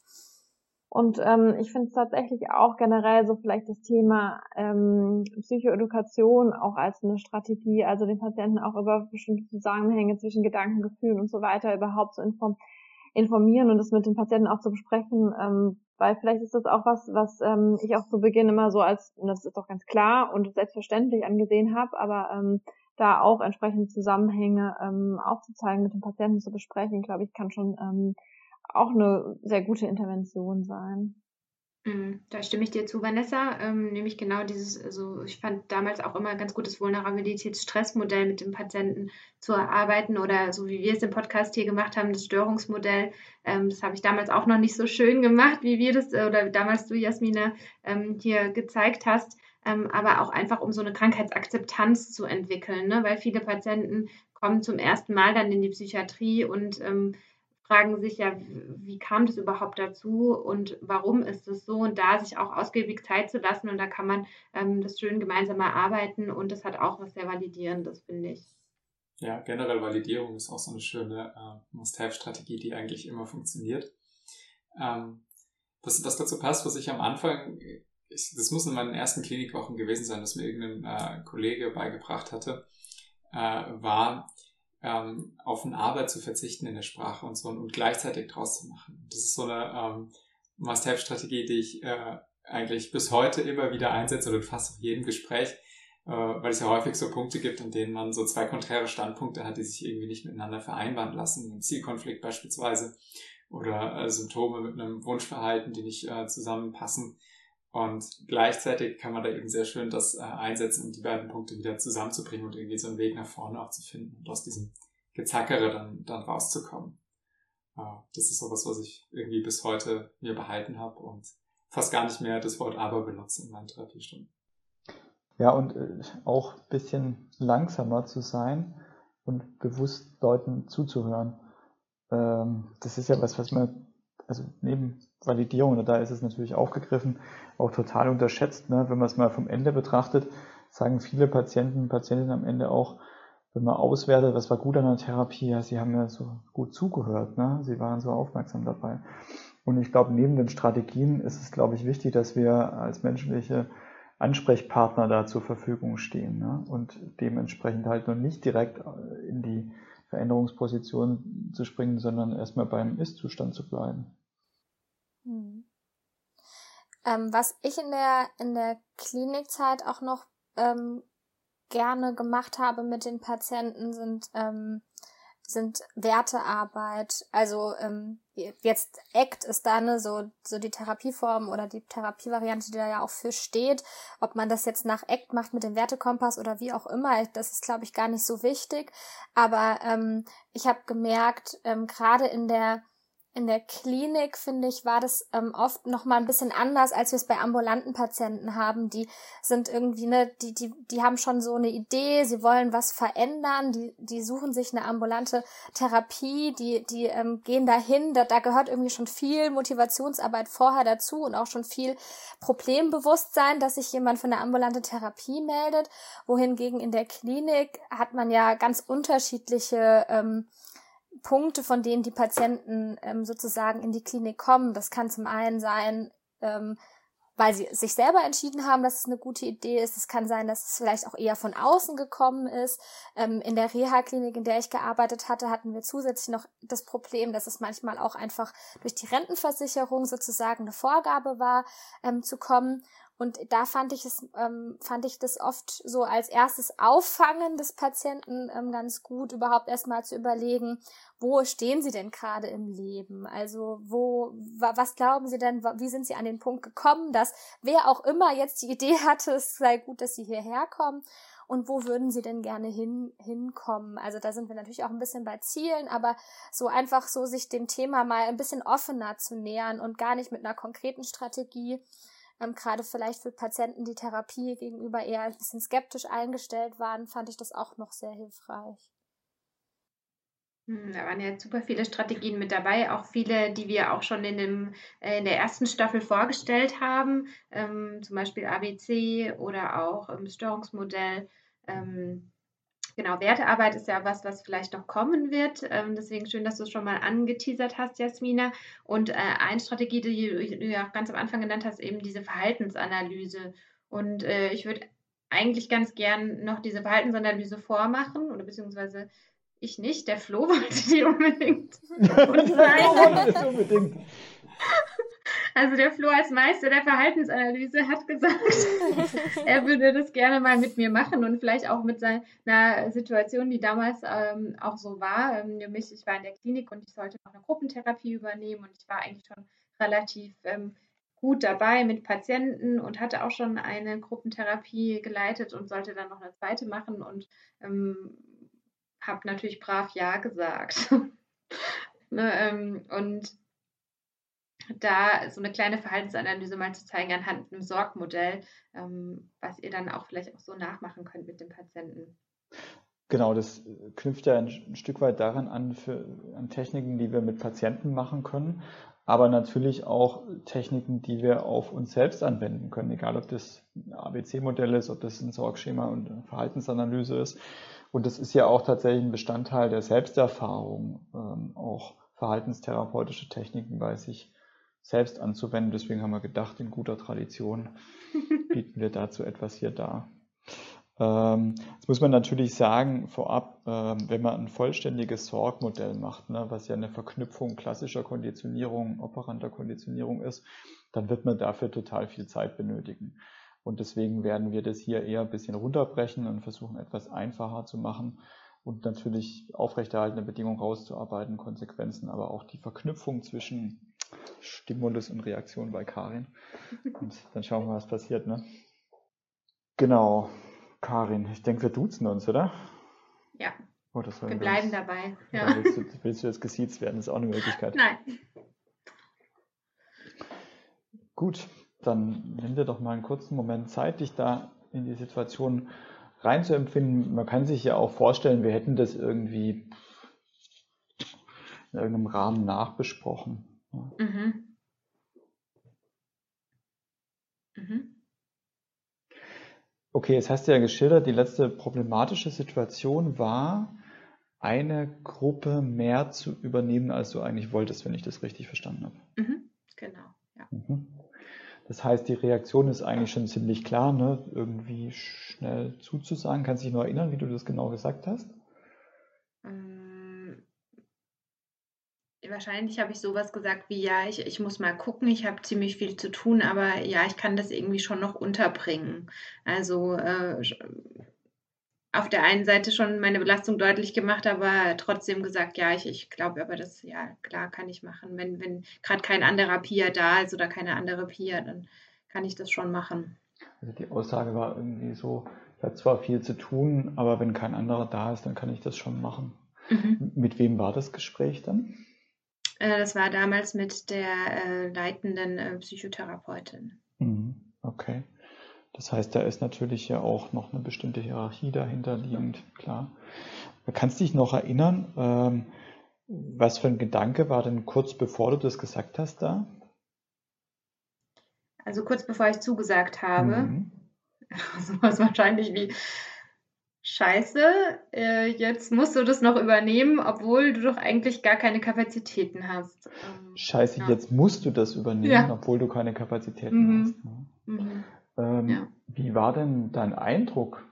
Und ähm, ich finde es tatsächlich auch generell so vielleicht das Thema ähm, Psychoedukation auch als eine Strategie, also den Patienten auch über bestimmte Zusammenhänge zwischen Gedanken, Gefühlen und so weiter überhaupt zu inform informieren und das mit den Patienten auch zu besprechen, ähm, weil vielleicht ist das auch was, was ähm, ich auch zu Beginn immer so als, und das ist doch ganz klar und selbstverständlich angesehen habe, aber ähm, da auch entsprechende Zusammenhänge ähm, aufzuzeigen, mit den Patienten zu besprechen, glaube ich, kann schon ähm, auch eine sehr gute Intervention sein. Mhm, da stimme ich dir zu, Vanessa. Ähm, nämlich genau dieses, also ich fand damals auch immer ein ganz gutes Vulnerabilitätsstressmodell mit dem Patienten zu erarbeiten oder so wie wir es im Podcast hier gemacht haben, das Störungsmodell. Ähm, das habe ich damals auch noch nicht so schön gemacht, wie wir das oder damals du, Jasmina, ähm, hier gezeigt hast. Ähm, aber auch einfach, um so eine Krankheitsakzeptanz zu entwickeln, ne? weil viele Patienten kommen zum ersten Mal dann in die Psychiatrie und ähm, fragen sich ja, wie kam das überhaupt dazu und warum ist es so und da sich auch ausgiebig Zeit zu lassen und da kann man ähm, das schön gemeinsam erarbeiten und das hat auch was sehr Validierendes, finde ich. Ja, generell Validierung ist auch so eine schöne äh, Must-Have-Strategie, die eigentlich immer funktioniert. Ähm, was, was dazu passt, was ich am Anfang, ich, das muss in meinen ersten Klinikwochen gewesen sein, dass mir irgendein äh, Kollege beigebracht hatte, äh, war, ähm, auf eine Arbeit zu verzichten in der Sprache und so und gleichzeitig draus zu machen. Das ist so eine ähm, Must-Have-Strategie, die ich äh, eigentlich bis heute immer wieder einsetze oder fast auf jedem Gespräch, äh, weil es ja häufig so Punkte gibt, in denen man so zwei konträre Standpunkte hat, die sich irgendwie nicht miteinander vereinbaren lassen. Ein Zielkonflikt beispielsweise oder äh, Symptome mit einem Wunschverhalten, die nicht äh, zusammenpassen. Und gleichzeitig kann man da eben sehr schön das äh, einsetzen, um die beiden Punkte wieder zusammenzubringen und irgendwie so einen Weg nach vorne auch zu finden und aus diesem Gezackere dann, dann rauszukommen. Äh, das ist sowas, was ich irgendwie bis heute mir behalten habe und fast gar nicht mehr das Wort aber benutze in meinen Therapiestunden. Ja, und äh, auch ein bisschen langsamer zu sein und bewusst Leuten zuzuhören. Ähm, das ist ja was, was man, also neben Validierung, und da ist es natürlich aufgegriffen, auch total unterschätzt. Ne? Wenn man es mal vom Ende betrachtet, sagen viele Patienten, Patientinnen am Ende auch, wenn man auswertet, was war gut an der Therapie, ja, sie haben ja so gut zugehört, ne? sie waren so aufmerksam dabei. Und ich glaube, neben den Strategien ist es, glaube ich, wichtig, dass wir als menschliche Ansprechpartner da zur Verfügung stehen ne? und dementsprechend halt noch nicht direkt in die Veränderungsposition zu springen, sondern erstmal beim Ist-Zustand zu bleiben. Hm. Ähm, was ich in der, in der Klinikzeit auch noch ähm, gerne gemacht habe mit den Patienten, sind, ähm, sind Wertearbeit. Also ähm, jetzt ACT ist da ne, so, so die Therapieform oder die Therapievariante, die da ja auch für steht. Ob man das jetzt nach ACT macht mit dem Wertekompass oder wie auch immer, das ist, glaube ich, gar nicht so wichtig. Aber ähm, ich habe gemerkt, ähm, gerade in der in der Klinik, finde ich, war das ähm, oft noch mal ein bisschen anders, als wir es bei ambulanten Patienten haben. Die sind irgendwie, ne, die, die, die haben schon so eine Idee, sie wollen was verändern, die, die suchen sich eine ambulante Therapie, die, die ähm, gehen dahin, da, da gehört irgendwie schon viel Motivationsarbeit vorher dazu und auch schon viel Problembewusstsein, dass sich jemand für eine ambulante Therapie meldet. Wohingegen in der Klinik hat man ja ganz unterschiedliche ähm, Punkte, von denen die Patienten ähm, sozusagen in die Klinik kommen. Das kann zum einen sein, ähm, weil sie sich selber entschieden haben, dass es eine gute Idee ist. Es kann sein, dass es vielleicht auch eher von außen gekommen ist. Ähm, in der Reha-Klinik, in der ich gearbeitet hatte, hatten wir zusätzlich noch das Problem, dass es manchmal auch einfach durch die Rentenversicherung sozusagen eine Vorgabe war, ähm, zu kommen. Und da fand ich es, ähm, fand ich das oft so als erstes Auffangen des Patienten ähm, ganz gut, überhaupt erstmal zu überlegen, wo stehen sie denn gerade im Leben? Also wo, was glauben sie denn, wie sind sie an den Punkt gekommen, dass wer auch immer jetzt die Idee hatte, es sei gut, dass sie hierher kommen und wo würden sie denn gerne hin, hinkommen? Also da sind wir natürlich auch ein bisschen bei Zielen, aber so einfach so sich dem Thema mal ein bisschen offener zu nähern und gar nicht mit einer konkreten Strategie, ähm, gerade vielleicht für Patienten, die Therapie gegenüber eher ein bisschen skeptisch eingestellt waren, fand ich das auch noch sehr hilfreich. Hm, da waren ja super viele Strategien mit dabei, auch viele, die wir auch schon in, dem, äh, in der ersten Staffel vorgestellt haben, ähm, zum Beispiel ABC oder auch im Störungsmodell. Ähm, genau, Wertearbeit ist ja was, was vielleicht noch kommen wird. Ähm, deswegen schön, dass du es schon mal angeteasert hast, Jasmina. Und äh, eine Strategie, die du ja auch ganz am Anfang genannt hast, eben diese Verhaltensanalyse. Und äh, ich würde eigentlich ganz gern noch diese Verhaltensanalyse vormachen oder beziehungsweise ich nicht, der Flo wollte die unbedingt. Und unbedingt. Also der Flo als Meister der Verhaltensanalyse hat gesagt, er würde das gerne mal mit mir machen und vielleicht auch mit seiner Situation, die damals ähm, auch so war. Ähm, nämlich, ich war in der Klinik und ich sollte noch eine Gruppentherapie übernehmen und ich war eigentlich schon relativ ähm, gut dabei mit Patienten und hatte auch schon eine Gruppentherapie geleitet und sollte dann noch eine zweite machen und ähm, habe natürlich brav Ja gesagt. ne, ähm, und da so eine kleine Verhaltensanalyse mal zu zeigen anhand einem Sorgmodell, ähm, was ihr dann auch vielleicht auch so nachmachen könnt mit dem Patienten. Genau, das knüpft ja ein Stück weit daran an, für, an Techniken, die wir mit Patienten machen können, aber natürlich auch Techniken, die wir auf uns selbst anwenden können, egal ob das ein ABC-Modell ist, ob das ein Sorgschema und eine Verhaltensanalyse ist. Und das ist ja auch tatsächlich ein Bestandteil der Selbsterfahrung, ähm, auch verhaltenstherapeutische Techniken bei sich selbst anzuwenden. Deswegen haben wir gedacht, in guter Tradition bieten wir dazu etwas hier dar. Ähm, jetzt muss man natürlich sagen, vorab, ähm, wenn man ein vollständiges Sorgmodell macht, ne, was ja eine Verknüpfung klassischer Konditionierung, operanter Konditionierung ist, dann wird man dafür total viel Zeit benötigen. Und deswegen werden wir das hier eher ein bisschen runterbrechen und versuchen etwas einfacher zu machen und natürlich aufrechterhaltende Bedingungen rauszuarbeiten, Konsequenzen, aber auch die Verknüpfung zwischen Stimulus und Reaktion bei Karin. Und dann schauen wir, was passiert. Ne? Genau, Karin, ich denke, wir duzen uns, oder? Ja. Oh, wir bleiben das, dabei. Ja. Willst, du, willst du jetzt gesiezt werden? Das ist auch eine Möglichkeit. Nein. Gut, dann nimm dir doch mal einen kurzen Moment Zeit, dich da in die Situation reinzuempfinden. Man kann sich ja auch vorstellen, wir hätten das irgendwie in irgendeinem Rahmen nachbesprochen. Mhm. Mhm. Okay, jetzt hast du ja geschildert, die letzte problematische Situation war, eine Gruppe mehr zu übernehmen, als du eigentlich wolltest, wenn ich das richtig verstanden habe. Mhm, genau, ja. Mhm. Das heißt, die Reaktion ist eigentlich schon ziemlich klar, ne? irgendwie schnell zuzusagen. Kannst du dich noch erinnern, wie du das genau gesagt hast? Ähm, wahrscheinlich habe ich sowas gesagt wie, ja, ich, ich muss mal gucken, ich habe ziemlich viel zu tun, aber ja, ich kann das irgendwie schon noch unterbringen. Also äh, auf der einen Seite schon meine Belastung deutlich gemacht, aber trotzdem gesagt, ja, ich, ich glaube aber das, ja, klar kann ich machen. Wenn, wenn gerade kein anderer Pia da ist oder keine andere Pia, dann kann ich das schon machen. Also die Aussage war irgendwie so, ich habe zwar viel zu tun, aber wenn kein anderer da ist, dann kann ich das schon machen. Mhm. Mit wem war das Gespräch dann? Äh, das war damals mit der äh, leitenden äh, Psychotherapeutin. Mhm. Okay. Das heißt, da ist natürlich ja auch noch eine bestimmte Hierarchie dahinter liegend, klar. Kannst du dich noch erinnern, ähm, was für ein Gedanke war denn kurz bevor du das gesagt hast da? Also kurz bevor ich zugesagt habe. Mhm. Also was wahrscheinlich wie Scheiße, äh, jetzt musst du das noch übernehmen, obwohl du doch eigentlich gar keine Kapazitäten hast. Ähm, Scheiße, ja. jetzt musst du das übernehmen, ja. obwohl du keine Kapazitäten mhm. hast. Ne? Mhm. Ähm, ja. Wie war denn dein Eindruck,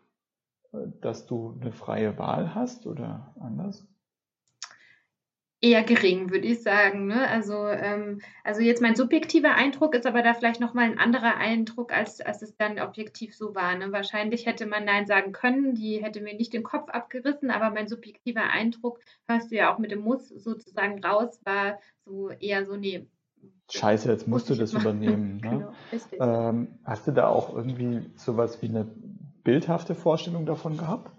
äh, dass du eine freie Wahl hast oder anders? Eher gering, würde ich sagen. Ne? Also, ähm, also jetzt mein subjektiver Eindruck ist aber da vielleicht nochmal ein anderer Eindruck, als, als es dann objektiv so war. Ne? Wahrscheinlich hätte man Nein sagen können, die hätte mir nicht den Kopf abgerissen, aber mein subjektiver Eindruck, hörst du ja auch mit dem Muss sozusagen raus, war so eher so, nee, Scheiße, jetzt musst du das übernehmen. Ne? genau, ähm, hast du da auch irgendwie sowas wie eine bildhafte Vorstellung davon gehabt?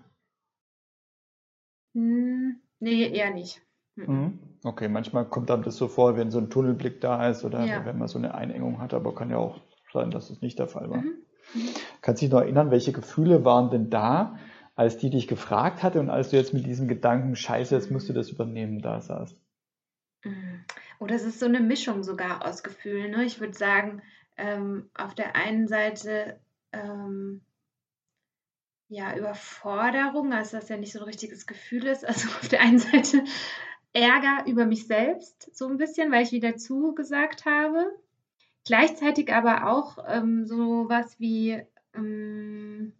Hm, nee, eher nicht. Hm. Mhm. Okay, manchmal kommt einem das so vor, wenn so ein Tunnelblick da ist oder ja. wenn man so eine Einengung hat, aber kann ja auch sein, dass es nicht der Fall war. Mhm. Mhm. Kannst du dich noch erinnern, welche Gefühle waren denn da, als die dich gefragt hatte und als du jetzt mit diesem Gedanken, scheiße, jetzt musst du das übernehmen, da saßt? Mhm. Oder es ist so eine Mischung sogar aus Gefühlen. Ne? Ich würde sagen, ähm, auf der einen Seite ähm, ja Überforderung, also dass ja nicht so ein richtiges Gefühl ist. Also auf der einen Seite Ärger über mich selbst, so ein bisschen, weil ich wieder zugesagt habe. Gleichzeitig aber auch ähm, so was wie, ähm,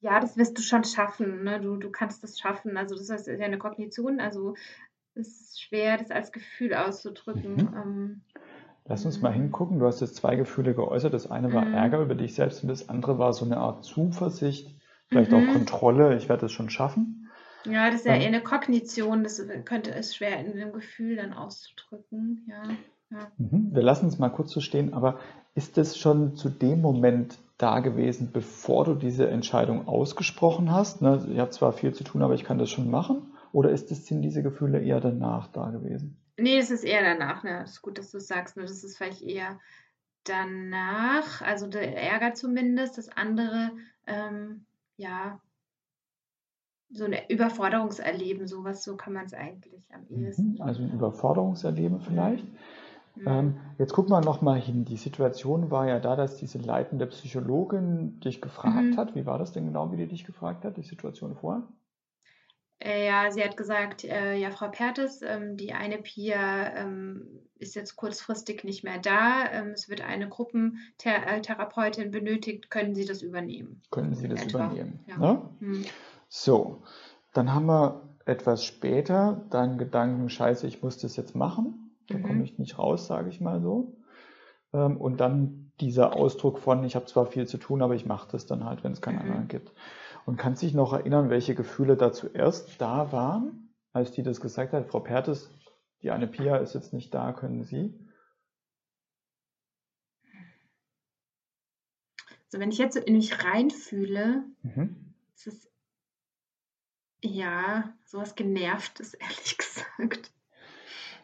ja, das wirst du schon schaffen, ne? du, du kannst das schaffen. Also das ist ja eine Kognition, also es ist schwer, das als Gefühl auszudrücken. Mhm. Ähm, Lass uns mal hingucken. Du hast jetzt zwei Gefühle geäußert. Das eine war Mhm. Ärger über dich selbst und das andere war so eine Art Zuversicht, vielleicht auch Mhm. Kontrolle. Ich werde es schon schaffen. Ja, das ist ja eher eine Kognition, das könnte es schwer in einem Gefühl dann auszudrücken, ja. ja. Mhm. Wir lassen es mal kurz so stehen, aber ist es schon zu dem Moment da gewesen, bevor du diese Entscheidung ausgesprochen hast? Ne, ich habe zwar viel zu tun, aber ich kann das schon machen. Oder ist es, sind diese Gefühle eher danach da gewesen? Nee, es ist eher danach, ne? Das ist gut, dass du es sagst, ne? Das ist vielleicht eher danach, also der Ärger zumindest, das andere, ähm, ja, so ein Überforderungserleben, sowas, so kann man es eigentlich am ehesten. Mhm. Also ein Überforderungserleben vielleicht. Mhm. Ähm, jetzt guck mal nochmal hin. Die Situation war ja da, dass diese leitende Psychologin dich gefragt Mhm. hat. Wie war das denn genau, wie die dich gefragt hat, die Situation vorher? Äh, ja, sie hat gesagt, äh, ja, Frau Pertes, ähm, die eine Pia ähm, ist jetzt kurzfristig nicht mehr da. Ähm, es wird eine Gruppentherapeutin benötigt. Können Sie das übernehmen? Können Sie das Etwa, übernehmen? ja. Ne? Hm. So, dann haben wir etwas später deinen Gedanken, scheiße, ich muss das jetzt machen. Da Mhm. komme ich nicht raus, sage ich mal so. Ähm, und dann dieser Ausdruck von, ich habe zwar viel zu tun, aber ich mache das dann halt, wenn es keinen Mhm. anderen gibt. Und kannst dich noch erinnern, welche Gefühle da zuerst da waren, als die das gesagt hat, Frau Pertes, die eine Pia ist jetzt nicht da, können Sie? Also wenn ich jetzt so in mich reinfühle, Mhm. ist es ja sowas Genervtes, ehrlich gesagt.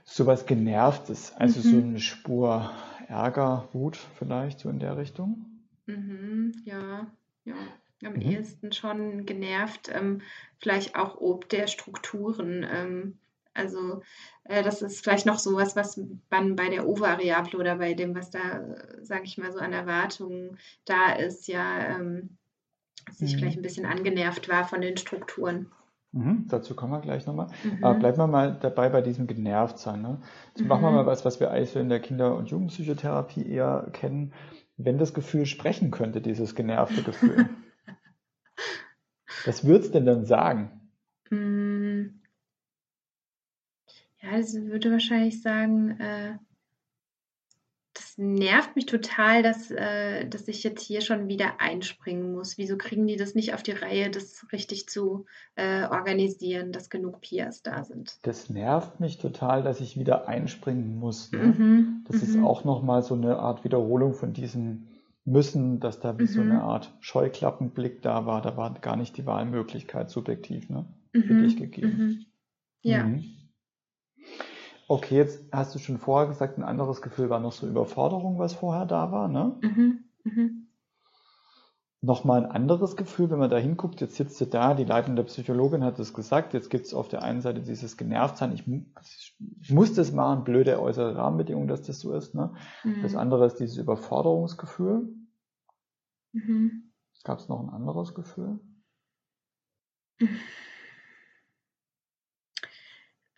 Sowas Genervtes, also so Mhm. eine Spur Ärger, Wut vielleicht, so in der Richtung? Mhm, ja, ja. Am Mhm. ehesten schon genervt, ähm, vielleicht auch ob der Strukturen. Ähm, also äh, das ist vielleicht noch sowas, was man bei der O-Variable oder bei dem, was da, sage ich mal, so an Erwartungen da ist, ja, ähm, dass ich Mhm. vielleicht ein bisschen angenervt war von den Strukturen. Mhm, dazu kommen wir gleich nochmal. Aber Mhm. bleiben wir mal dabei bei diesem Genervtsein. Ne? Jetzt machen wir Mhm. mal was, was wir eigentlich so in der Kinder- und Jugendpsychotherapie eher kennen. Wenn das Gefühl sprechen könnte, dieses genervte Gefühl, was würde es denn dann sagen? Mm. Ja, das würde wahrscheinlich sagen, äh, nervt mich total, dass, äh, dass ich jetzt hier schon wieder einspringen muss. Wieso kriegen die das nicht auf die Reihe, das richtig zu äh, organisieren, dass genug Pias da sind? Das nervt mich total, dass ich wieder einspringen muss. Ne? Mhm, Das ist mhm. auch nochmal so eine Art Wiederholung von diesem Müssen, dass da wie so Mhm. eine Art Scheuklappenblick da war. Da war gar nicht die Wahlmöglichkeit subjektiv ne? für Mhm, dich gegeben. mhm. Ja. Okay, jetzt hast du schon vorher gesagt, ein anderes Gefühl war noch so Überforderung, was vorher da war. Ne? Mhm, mhm. Nochmal ein anderes Gefühl, wenn man da hinguckt, jetzt sitzt du da, die leitende Psychologin hat es gesagt, jetzt gibt es auf der einen Seite dieses Genervtsein, ich, mu- ich muss das machen, blöde äußere Rahmenbedingungen, dass das so ist. Ne? Das Mhm. andere ist dieses Überforderungsgefühl. Mhm. Gab es noch ein anderes Gefühl?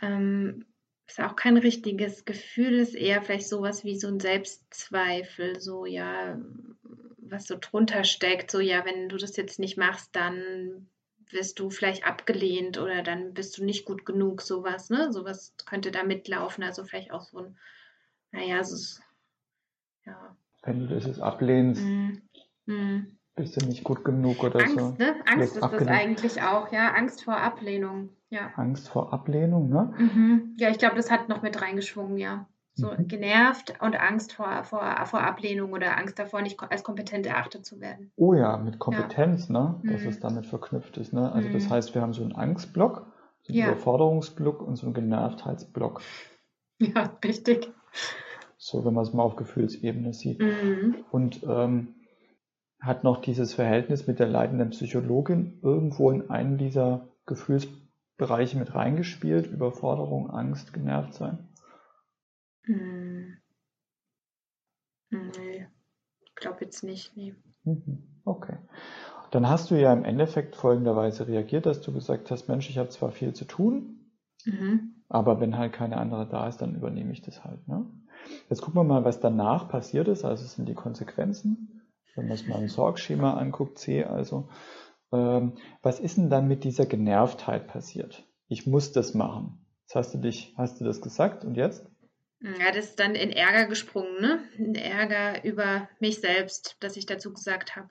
Ähm, ist auch kein richtiges Gefühl, ist eher vielleicht sowas wie so ein Selbstzweifel, so ja, was so drunter steckt, so ja, wenn du das jetzt nicht machst, dann wirst du vielleicht abgelehnt oder dann bist du nicht gut genug, sowas, ne? Sowas könnte da mitlaufen, also vielleicht auch so ein, naja, so, ist- ja, Wenn du das jetzt ablehnst, mm, mm. bist du nicht gut genug oder so. Angst, ne? Angst ist das abgelehnt. eigentlich auch, ja, Angst vor Ablehnung, ja. Angst vor Ablehnung, ne? Mhm. Ja, ich glaube, das hat noch mit reingeschwungen, ja. So Mhm. genervt und Angst vor, vor, vor Ablehnung oder Angst davor, nicht als kompetent erachtet zu werden. Oh ja, mit Kompetenz, ne? Dass Mhm. es damit verknüpft ist, ne? Also das Mhm. heißt, wir haben so einen Angstblock, so einen Ja. Überforderungsblock und so einen Genervtheitsblock. Ja, richtig. So, wenn man es mal auf Gefühlsebene sieht. Mhm. Und ähm, hat noch dieses Verhältnis mit der leitenden Psychologin irgendwo in einen dieser Gefühlsbereiche mit reingespielt? Überforderung, Angst, genervt sein? Hm. Nee, ich glaube jetzt nicht. Nee. Mhm. Okay. Dann hast du ja im Endeffekt folgenderweise reagiert, dass du gesagt hast, Mensch, ich habe zwar viel zu tun, mhm. aber wenn halt keine andere da ist, dann übernehme ich das halt. Ne? Jetzt gucken wir mal, was danach passiert ist. Also sind die Konsequenzen. Wenn man es mal im Sorgschema anguckt, C, also ähm, was ist denn dann mit dieser Genervtheit passiert? Ich muss das machen. Jetzt hast du dich, hast du das gesagt und jetzt? Ja, das ist dann in Ärger gesprungen, ne? In Ärger über mich selbst, dass ich dazu gesagt habe.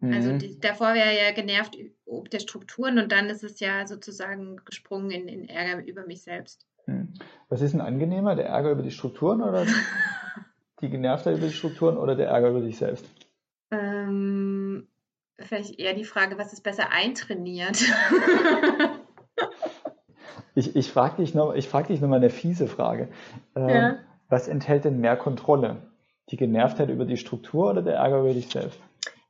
Also mhm. die, davor wäre ja genervt ob der Strukturen und dann ist es ja sozusagen gesprungen in, in Ärger über mich selbst. Mhm. Was ist denn angenehmer, der Ärger über die Strukturen oder die Genervtheit über die Strukturen oder der Ärger über dich selbst? Ähm, vielleicht eher die Frage, was ist besser eintrainiert? Ich, ich frage dich nochmal frag noch eine fiese Frage. Ähm, ja. Was enthält denn mehr Kontrolle? Die Genervtheit über die Struktur oder der Ärger über dich selbst?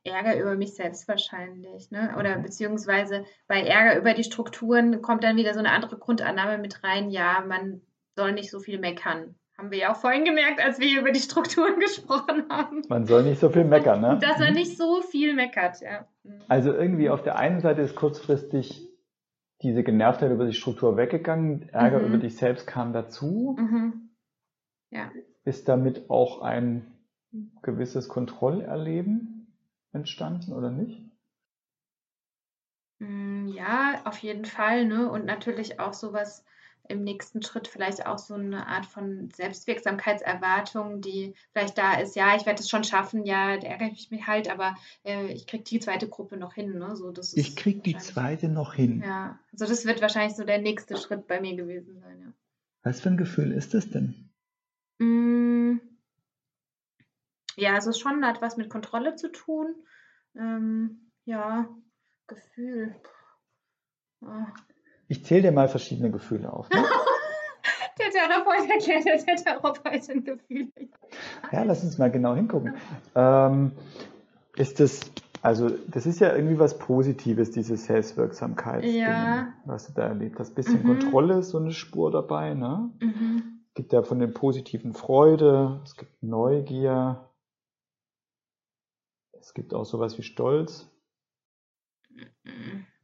Ärger über mich selbst wahrscheinlich. Ne? Oder beziehungsweise bei Ärger über die Strukturen kommt dann wieder so eine andere Grundannahme mit rein. Ja, man soll nicht so viel meckern. Haben wir ja auch vorhin gemerkt, als wir über die Strukturen gesprochen haben. Man soll nicht so viel meckern, ne? Dass man nicht so viel meckert, ja. Mhm. Also irgendwie auf der einen Seite ist kurzfristig diese Genervtheit über die Struktur weggegangen, Ärger mhm. über dich selbst kam dazu. Mhm. Ja. Ist damit auch ein gewisses Kontrollerleben entstanden oder nicht? Mm, ja, auf jeden Fall, ne? Und natürlich auch sowas im nächsten Schritt vielleicht auch so eine Art von Selbstwirksamkeitserwartung, die vielleicht da ist, ja, ich werde es schon schaffen, ja, da ärgere ich mich halt, aber äh, ich kriege die zweite Gruppe noch hin. Ne? So, das ich kriege die zweite noch hin. Ja, also das wird wahrscheinlich so der nächste Schritt bei mir gewesen sein. Ja. Was für ein Gefühl ist das denn? Mm, ja, also es schon hat was mit Kontrolle zu tun. Ähm, ja, Gefühl. Ja. Ich zähle dir mal verschiedene Gefühle auf. Ne? der Therapeut erklärt der Therapeutin Gefühle. Ja, lass uns mal genau hingucken. Ähm, ist das, also das ist ja irgendwie was Positives, diese Selbstwirksamkeit, ja. was du da erlebt hast. Bisschen mhm. Kontrolle ist so eine Spur dabei, ne? Mhm. Es gibt ja von den positiven Freude, es gibt Neugier, es gibt auch sowas wie Stolz.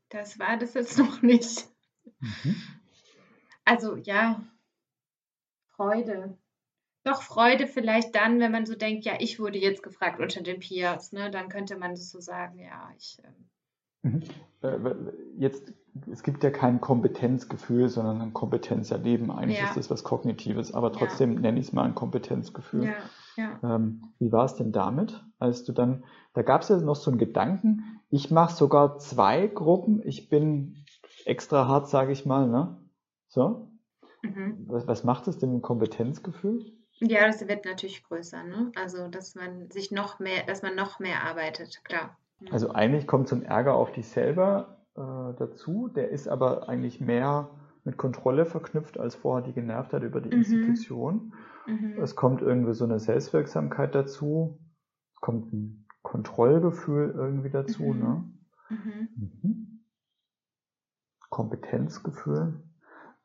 Das war das jetzt noch nicht. Mhm. Also ja, Freude. Doch Freude vielleicht dann, wenn man so denkt, ja, ich wurde jetzt gefragt unter den Peers, ne? Dann könnte man das so sagen, ja, ich. Ähm, mhm. Äh, jetzt, es gibt ja kein Kompetenzgefühl, sondern ein Kompetenzerleben. Eigentlich ja. ist das was Kognitives, aber trotzdem ja. nenne ich es mal ein Kompetenzgefühl. Ja. Ja. Ähm, wie war es denn damit, als du dann, da gab es ja noch so einen Gedanken, ich mache sogar zwei Gruppen, ich bin extra hart, sage ich mal, ne? So. Mhm. Was, was macht es denn im Kompetenzgefühl? Ja, das wird natürlich größer, ne? Also, dass man sich noch mehr, dass man noch mehr arbeitet, klar. Mhm. Also eigentlich kommt so ein Ärger auf dich selber äh, dazu, der ist aber eigentlich mehr mit Kontrolle verknüpft als vorher die Genervtheit über die mhm. Institution. Mhm. Es kommt irgendwie so eine Selbstwirksamkeit dazu, es kommt ein Kontrollgefühl irgendwie dazu, mhm. ne? Mhm. Kompetenzgefühl.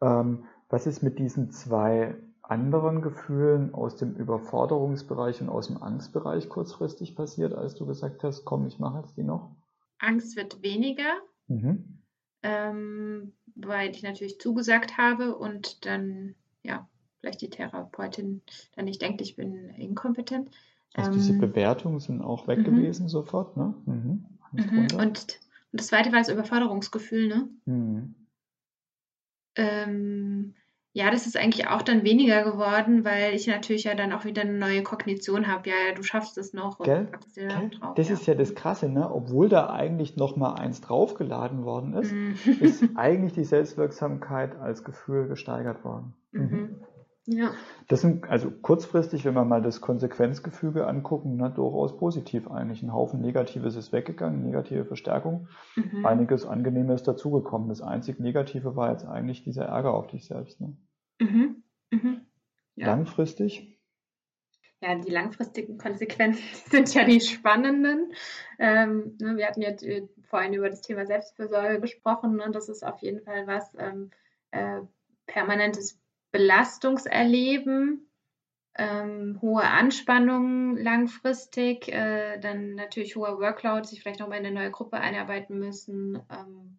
Ähm, was ist mit diesen zwei anderen Gefühlen aus dem Überforderungsbereich und aus dem Angstbereich kurzfristig passiert, als du gesagt hast, komm, ich mache jetzt die noch? Angst wird weniger, mhm. ähm, weil ich natürlich zugesagt habe und dann, ja, vielleicht die Therapeutin dann nicht denkt, ich bin inkompetent. Also diese ähm, Bewertungen sind auch weg mhm. gewesen sofort, ne? Mhm. Mhm. Und und das zweite war das Überforderungsgefühl, ne? Mhm. Ähm, ja, das ist eigentlich auch dann weniger geworden, weil ich natürlich ja dann auch wieder eine neue Kognition habe. Ja, ja, du schaffst es noch. Gell? Gell? Drauf, das ja. ist ja das Krasse, ne? Obwohl da eigentlich noch mal eins draufgeladen worden ist, mhm. ist eigentlich die Selbstwirksamkeit als Gefühl gesteigert worden. Mhm. Ja. Das sind also kurzfristig, wenn wir mal das Konsequenzgefüge angucken, ne, durchaus positiv eigentlich. Ein Haufen Negatives ist weggegangen, negative Verstärkung, mhm. einiges Angenehmes dazugekommen. Das einzig Negative war jetzt eigentlich dieser Ärger auf dich selbst. Ne? Mhm. Mhm. Ja. Langfristig Ja, die langfristigen Konsequenzen sind ja die spannenden. Ähm, ne, wir hatten jetzt äh, vorhin über das Thema Selbstfürsorge gesprochen und ne, das ist auf jeden Fall was ähm, äh, permanentes Belastungserleben, ähm, hohe Anspannung langfristig, äh, dann natürlich hoher Workload, sich vielleicht nochmal in eine neue Gruppe einarbeiten müssen. Ähm,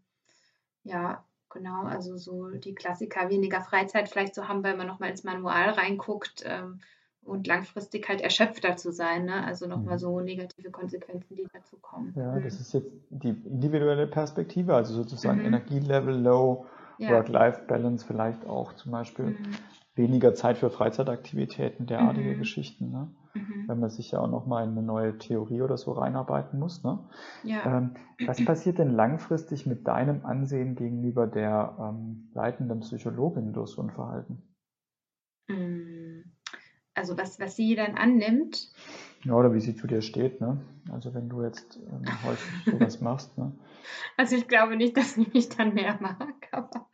ja, genau, also so die Klassiker, weniger Freizeit vielleicht zu haben, weil man nochmal ins Manual reinguckt ähm, und langfristig halt erschöpfter zu sein. Ne? Also nochmal mhm. so negative Konsequenzen, die dazu kommen. Ja, das mhm. ist jetzt die individuelle Perspektive, also sozusagen mhm. Energielevel low, ja. Work-Life-Balance vielleicht auch zum Beispiel. Mhm weniger Zeit für Freizeitaktivitäten, derartige mhm. Geschichten. Ne? Mhm. Wenn man sich ja auch nochmal in eine neue Theorie oder so reinarbeiten muss. Ne? Ja. Ähm, was passiert denn langfristig mit deinem Ansehen gegenüber der ähm, leitenden Psychologin durch so ein Verhalten? Mm, also was, was sie dann annimmt. Ja, oder wie sie zu dir steht, ne? Also wenn du jetzt ähm, häufig sowas machst, ne? Also ich glaube nicht, dass sie mich dann mehr mag, aber,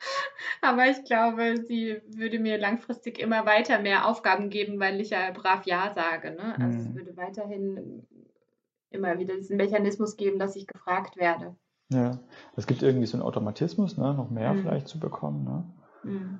aber ich glaube, sie würde mir langfristig immer weiter mehr Aufgaben geben, weil ich ja brav Ja sage. Ne? Also hm. es würde weiterhin immer wieder diesen Mechanismus geben, dass ich gefragt werde. Ja, es gibt irgendwie so einen Automatismus, ne? noch mehr hm. vielleicht zu bekommen. Ne? Hm.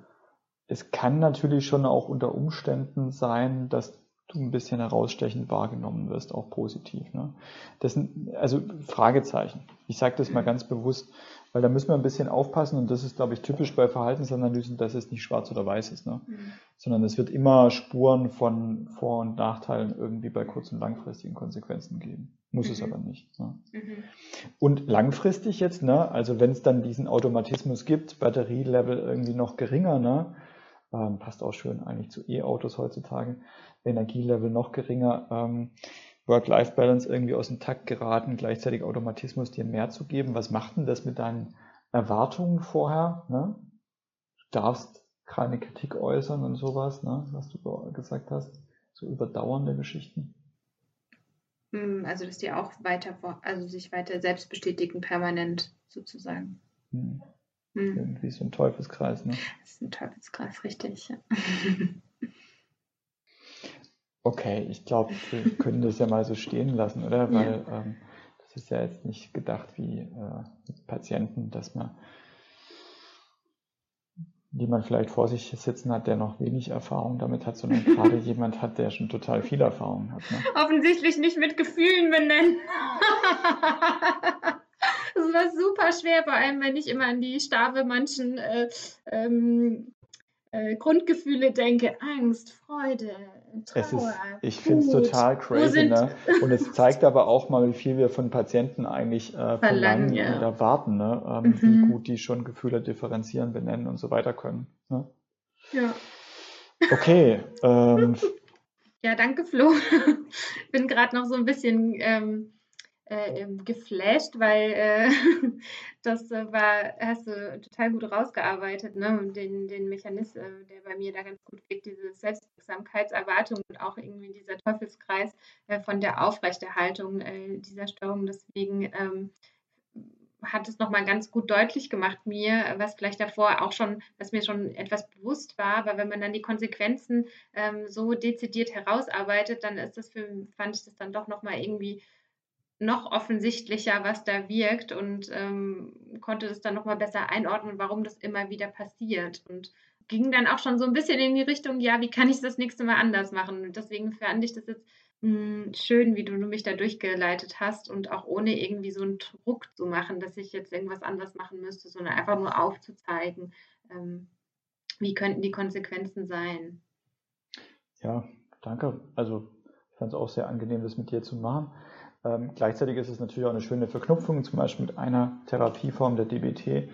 Es kann natürlich schon auch unter Umständen sein, dass du ein bisschen herausstechend wahrgenommen wirst, auch positiv. Ne? Das sind, also Fragezeichen. Ich sage das mal ganz bewusst, weil da müssen wir ein bisschen aufpassen und das ist, glaube ich, typisch bei Verhaltensanalysen, dass es nicht schwarz oder weiß ist, ne? Mhm. sondern es wird immer Spuren von Vor- und Nachteilen irgendwie bei kurz- und langfristigen Konsequenzen geben. Muss mhm. es aber nicht. Ne? Mhm. Und langfristig jetzt, ne, also wenn es dann diesen Automatismus gibt, Batterielevel irgendwie noch geringer, ne, ähm, passt auch schön eigentlich zu E-Autos heutzutage, Energielevel noch geringer, ähm, Work-Life-Balance irgendwie aus dem Takt geraten, gleichzeitig Automatismus dir mehr zu geben. Was macht denn das mit deinen Erwartungen vorher? Ne? Du darfst keine Kritik äußern und sowas, ne? was du gesagt hast, so überdauernde Geschichten. Hm, also dass die auch weiter, also sich weiter selbst bestätigen, permanent sozusagen. Hm. Hm. Irgendwie so ein Teufelskreis, ne? Das ist ein Teufelskreis, richtig. Ja. Okay, ich glaube, wir können das ja mal so stehen lassen, oder? Weil ja. ähm, das ist ja jetzt nicht gedacht wie äh, mit Patienten, dass man jemand vielleicht vor sich sitzen hat, der noch wenig Erfahrung damit hat, sondern gerade jemand hat, der schon total viel Erfahrung hat. Ne? Offensichtlich nicht mit Gefühlen benennen. war super schwer, vor allem wenn ich immer an die Stabe manchen äh, ähm, äh, Grundgefühle denke, Angst, Freude, Trauer. Ist, ich finde es total crazy. Ne? Und es zeigt aber auch mal, wie viel wir von Patienten eigentlich äh, verlangen ja. und erwarten, ne? ähm, mhm. wie gut die schon Gefühle differenzieren, benennen und so weiter können. Ne? Ja. Okay. Ähm, ja, danke, Flo. Bin gerade noch so ein bisschen ähm, äh, geflasht, weil äh, das äh, war, hast du total gut rausgearbeitet, ne? Den, den Mechanismus, äh, der bei mir da ganz gut liegt, diese Selbstwirksamkeitserwartung und auch irgendwie dieser Teufelskreis äh, von der Aufrechterhaltung äh, dieser Störung. Deswegen ähm, hat es nochmal ganz gut deutlich gemacht mir, was vielleicht davor auch schon, was mir schon etwas bewusst war, aber wenn man dann die Konsequenzen ähm, so dezidiert herausarbeitet, dann ist das für, fand ich das dann doch nochmal irgendwie noch offensichtlicher, was da wirkt und ähm, konnte das dann nochmal besser einordnen, warum das immer wieder passiert. Und ging dann auch schon so ein bisschen in die Richtung, ja, wie kann ich das nächste Mal anders machen? Und deswegen fand ich das jetzt mh, hm, schön, wie du mich da durchgeleitet hast und auch ohne irgendwie so einen Druck zu machen, dass ich jetzt irgendwas anders machen müsste, sondern einfach nur aufzuzeigen, ähm, wie könnten die Konsequenzen sein. Ja, danke. Also ich fand es auch sehr angenehm, das mit dir zu machen. Ähm, gleichzeitig ist es natürlich auch eine schöne Verknüpfung, zum Beispiel mit einer Therapieform der DBT,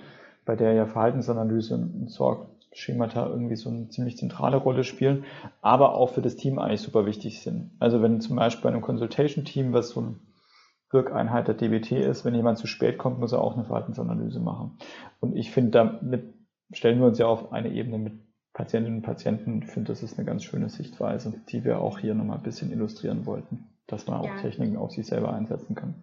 bei der ja Verhaltensanalyse und Sorgschemata irgendwie so eine ziemlich zentrale Rolle spielen, aber auch für das Team eigentlich super wichtig sind. Also wenn zum Beispiel bei einem Consultation-Team, was so eine Wirkeinheit der DBT ist, wenn jemand zu spät kommt, muss er auch eine Verhaltensanalyse machen. Und ich finde, damit stellen wir uns ja auf eine Ebene mit Patientinnen und Patienten. Ich finde, das ist eine ganz schöne Sichtweise, die wir auch hier nochmal ein bisschen illustrieren wollten dass man auch ja. Techniken auf sich selber einsetzen kann.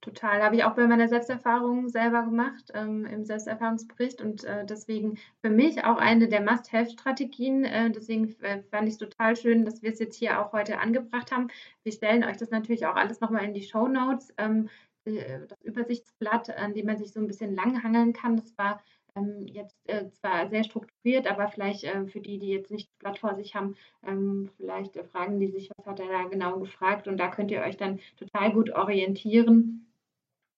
Total, habe ich auch bei meiner Selbsterfahrung selber gemacht, ähm, im Selbsterfahrungsbericht und äh, deswegen für mich auch eine der Must-Have-Strategien. Äh, deswegen äh, fand ich es total schön, dass wir es jetzt hier auch heute angebracht haben. Wir stellen euch das natürlich auch alles nochmal in die Show Notes. Ähm, äh, das Übersichtsblatt, an dem man sich so ein bisschen langhangeln kann. Das war ähm, jetzt äh, zwar sehr strukturiert, aber vielleicht äh, für die, die jetzt nicht das Blatt vor sich haben, ähm, vielleicht äh, fragen die sich, was hat er da genau gefragt und da könnt ihr euch dann total gut orientieren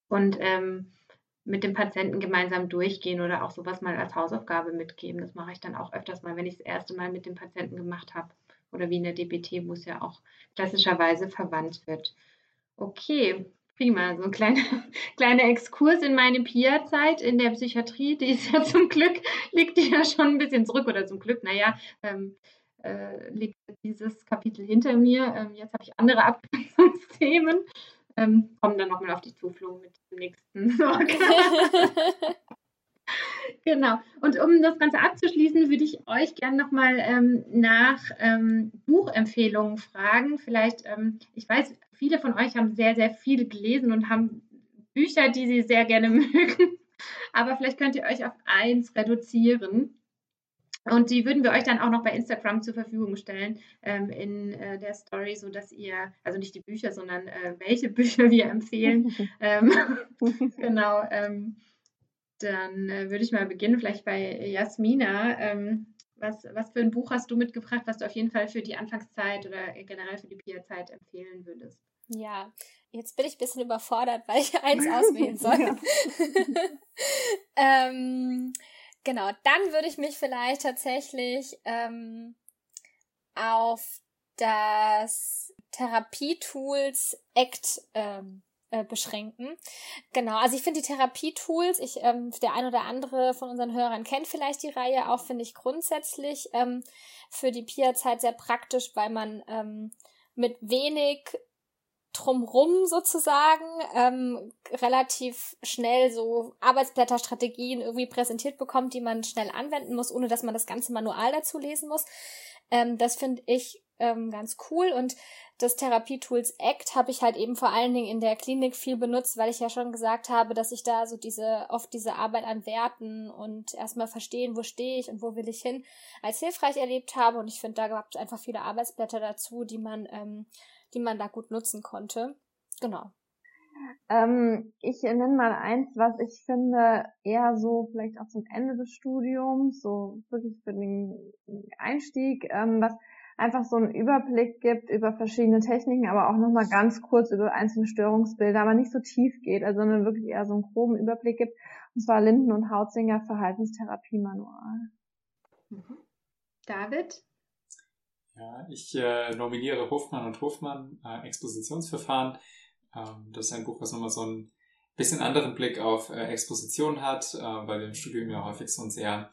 und ähm, mit dem Patienten gemeinsam durchgehen oder auch sowas mal als Hausaufgabe mitgeben. Das mache ich dann auch öfters mal, wenn ich das erste Mal mit dem Patienten gemacht habe. Oder wie in der DBT, wo es ja auch klassischerweise verwandt wird. Okay, prima. So ein kleiner, kleiner Exkurs in meine PIA-Zeit in der Psychiatrie. Die ist ja zum Glück, liegt die ja schon ein bisschen zurück oder zum Glück, naja, ähm, äh, liegt dieses Kapitel hinter mir. Ähm, jetzt habe ich andere Abgrenzungsthemen. Ähm, kommen dann nochmal auf die Zuflucht mit dem nächsten. genau. Und um das Ganze abzuschließen, würde ich euch gerne nochmal ähm, nach ähm, Buchempfehlungen fragen. Vielleicht, ähm, ich weiß, viele von euch haben sehr, sehr viel gelesen und haben Bücher, die sie sehr gerne mögen. Aber vielleicht könnt ihr euch auf eins reduzieren. Und die würden wir euch dann auch noch bei Instagram zur Verfügung stellen ähm, in äh, der Story, sodass ihr, also nicht die Bücher, sondern äh, welche Bücher wir empfehlen. ähm, genau. Ähm, dann äh, würde ich mal beginnen, vielleicht bei Jasmina. Ähm, was, was für ein Buch hast du mitgebracht, was du auf jeden Fall für die Anfangszeit oder generell für die PIA-Zeit empfehlen würdest? Ja, jetzt bin ich ein bisschen überfordert, weil ich eins auswählen soll. ähm, Genau, dann würde ich mich vielleicht tatsächlich ähm, auf das Therapietools ACT ähm, äh, beschränken. Genau, also ich finde die Therapietools, ich, ähm, der ein oder andere von unseren Hörern kennt vielleicht die Reihe auch, finde ich grundsätzlich ähm, für die PIA-Zeit sehr praktisch, weil man ähm, mit wenig drumrum sozusagen ähm, relativ schnell so Arbeitsblätterstrategien irgendwie präsentiert bekommt, die man schnell anwenden muss, ohne dass man das ganze Manual dazu lesen muss. Ähm, das finde ich ähm, ganz cool und das Therapietools ACT habe ich halt eben vor allen Dingen in der Klinik viel benutzt, weil ich ja schon gesagt habe, dass ich da so diese oft diese Arbeit an Werten und erstmal verstehen, wo stehe ich und wo will ich hin, als hilfreich erlebt habe und ich finde, da gab es einfach viele Arbeitsblätter dazu, die man ähm, die man da gut nutzen konnte. Genau. Ähm, ich nenne mal eins, was ich finde, eher so vielleicht auch zum Ende des Studiums, so wirklich für den Einstieg, ähm, was einfach so einen Überblick gibt über verschiedene Techniken, aber auch nochmal ganz kurz über einzelne Störungsbilder, aber nicht so tief geht, also sondern wirklich eher so einen groben Überblick gibt. Und zwar Linden und Hautzinger Verhaltenstherapie-Manual. Mhm. David? Ja, ich äh, nominiere Hofmann und Hofmann äh, Expositionsverfahren. Ähm, das ist ein Buch, was nochmal so ein bisschen anderen Blick auf äh, Exposition hat, äh, weil wir im Studium ja häufig so einen sehr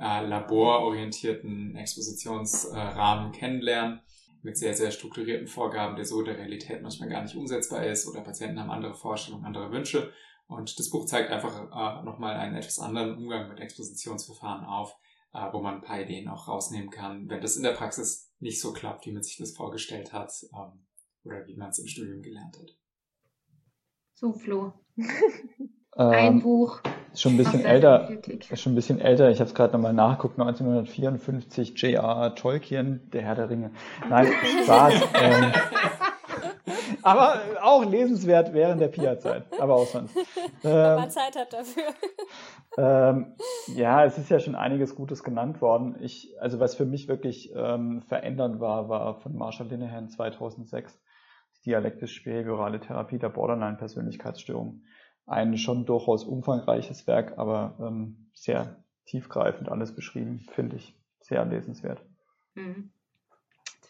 äh, labororientierten Expositionsrahmen kennenlernen mit sehr, sehr strukturierten Vorgaben, der so der Realität manchmal gar nicht umsetzbar ist oder Patienten haben andere Vorstellungen, andere Wünsche. Und das Buch zeigt einfach äh, nochmal einen etwas anderen Umgang mit Expositionsverfahren auf, äh, wo man ein paar Ideen auch rausnehmen kann, wenn das in der Praxis nicht so klappt, wie man sich das vorgestellt hat ähm, oder wie man es im Studium gelernt hat. So, Flo. ein ähm, Buch. Schon ein bisschen älter. Schon ein bisschen älter. Ich habe es gerade nochmal nachgeguckt. 1954 J.R.R. Tolkien, Der Herr der Ringe. Nein, Spaß. ähm, aber auch lesenswert während der Pia-Zeit. Aber auch sonst. Ähm, Wenn man Zeit hat dafür. Ähm, ja, es ist ja schon einiges Gutes genannt worden. Ich, also was für mich wirklich ähm, verändernd war, war von Marshall Linehan 2006 die dialektisch-behaviorale Therapie der Borderline-Persönlichkeitsstörung. Ein schon durchaus umfangreiches Werk, aber ähm, sehr tiefgreifend alles beschrieben, finde ich sehr lesenswert. Mhm.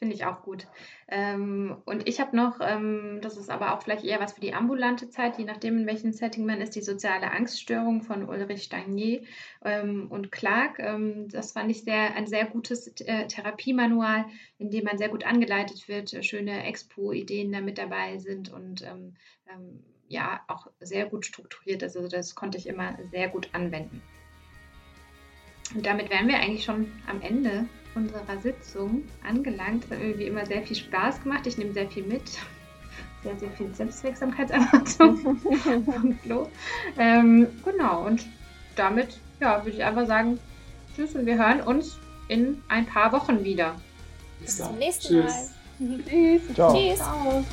Finde ich auch gut. Ähm, und ich habe noch, ähm, das ist aber auch vielleicht eher was für die ambulante Zeit, je nachdem, in welchem Setting man ist, die soziale Angststörung von Ulrich Stagnier ähm, und Clark. Ähm, das fand ich sehr, ein sehr gutes äh, Therapiemanual, in dem man sehr gut angeleitet wird, schöne Expo-Ideen da mit dabei sind und ähm, ähm, ja auch sehr gut strukturiert ist. Also das konnte ich immer sehr gut anwenden. Und damit wären wir eigentlich schon am Ende unserer Sitzung angelangt. Es hat mir wie immer sehr viel Spaß gemacht. Ich nehme sehr viel mit. Sehr, sehr viel Selbstwirksamkeitserwartung von Flo. Ähm, genau, und damit ja, würde ich einfach sagen, tschüss und wir hören uns in ein paar Wochen wieder. Bis, Bis zum nächsten tschüss. Mal. tschüss. Ciao. Tschüss. Ciao.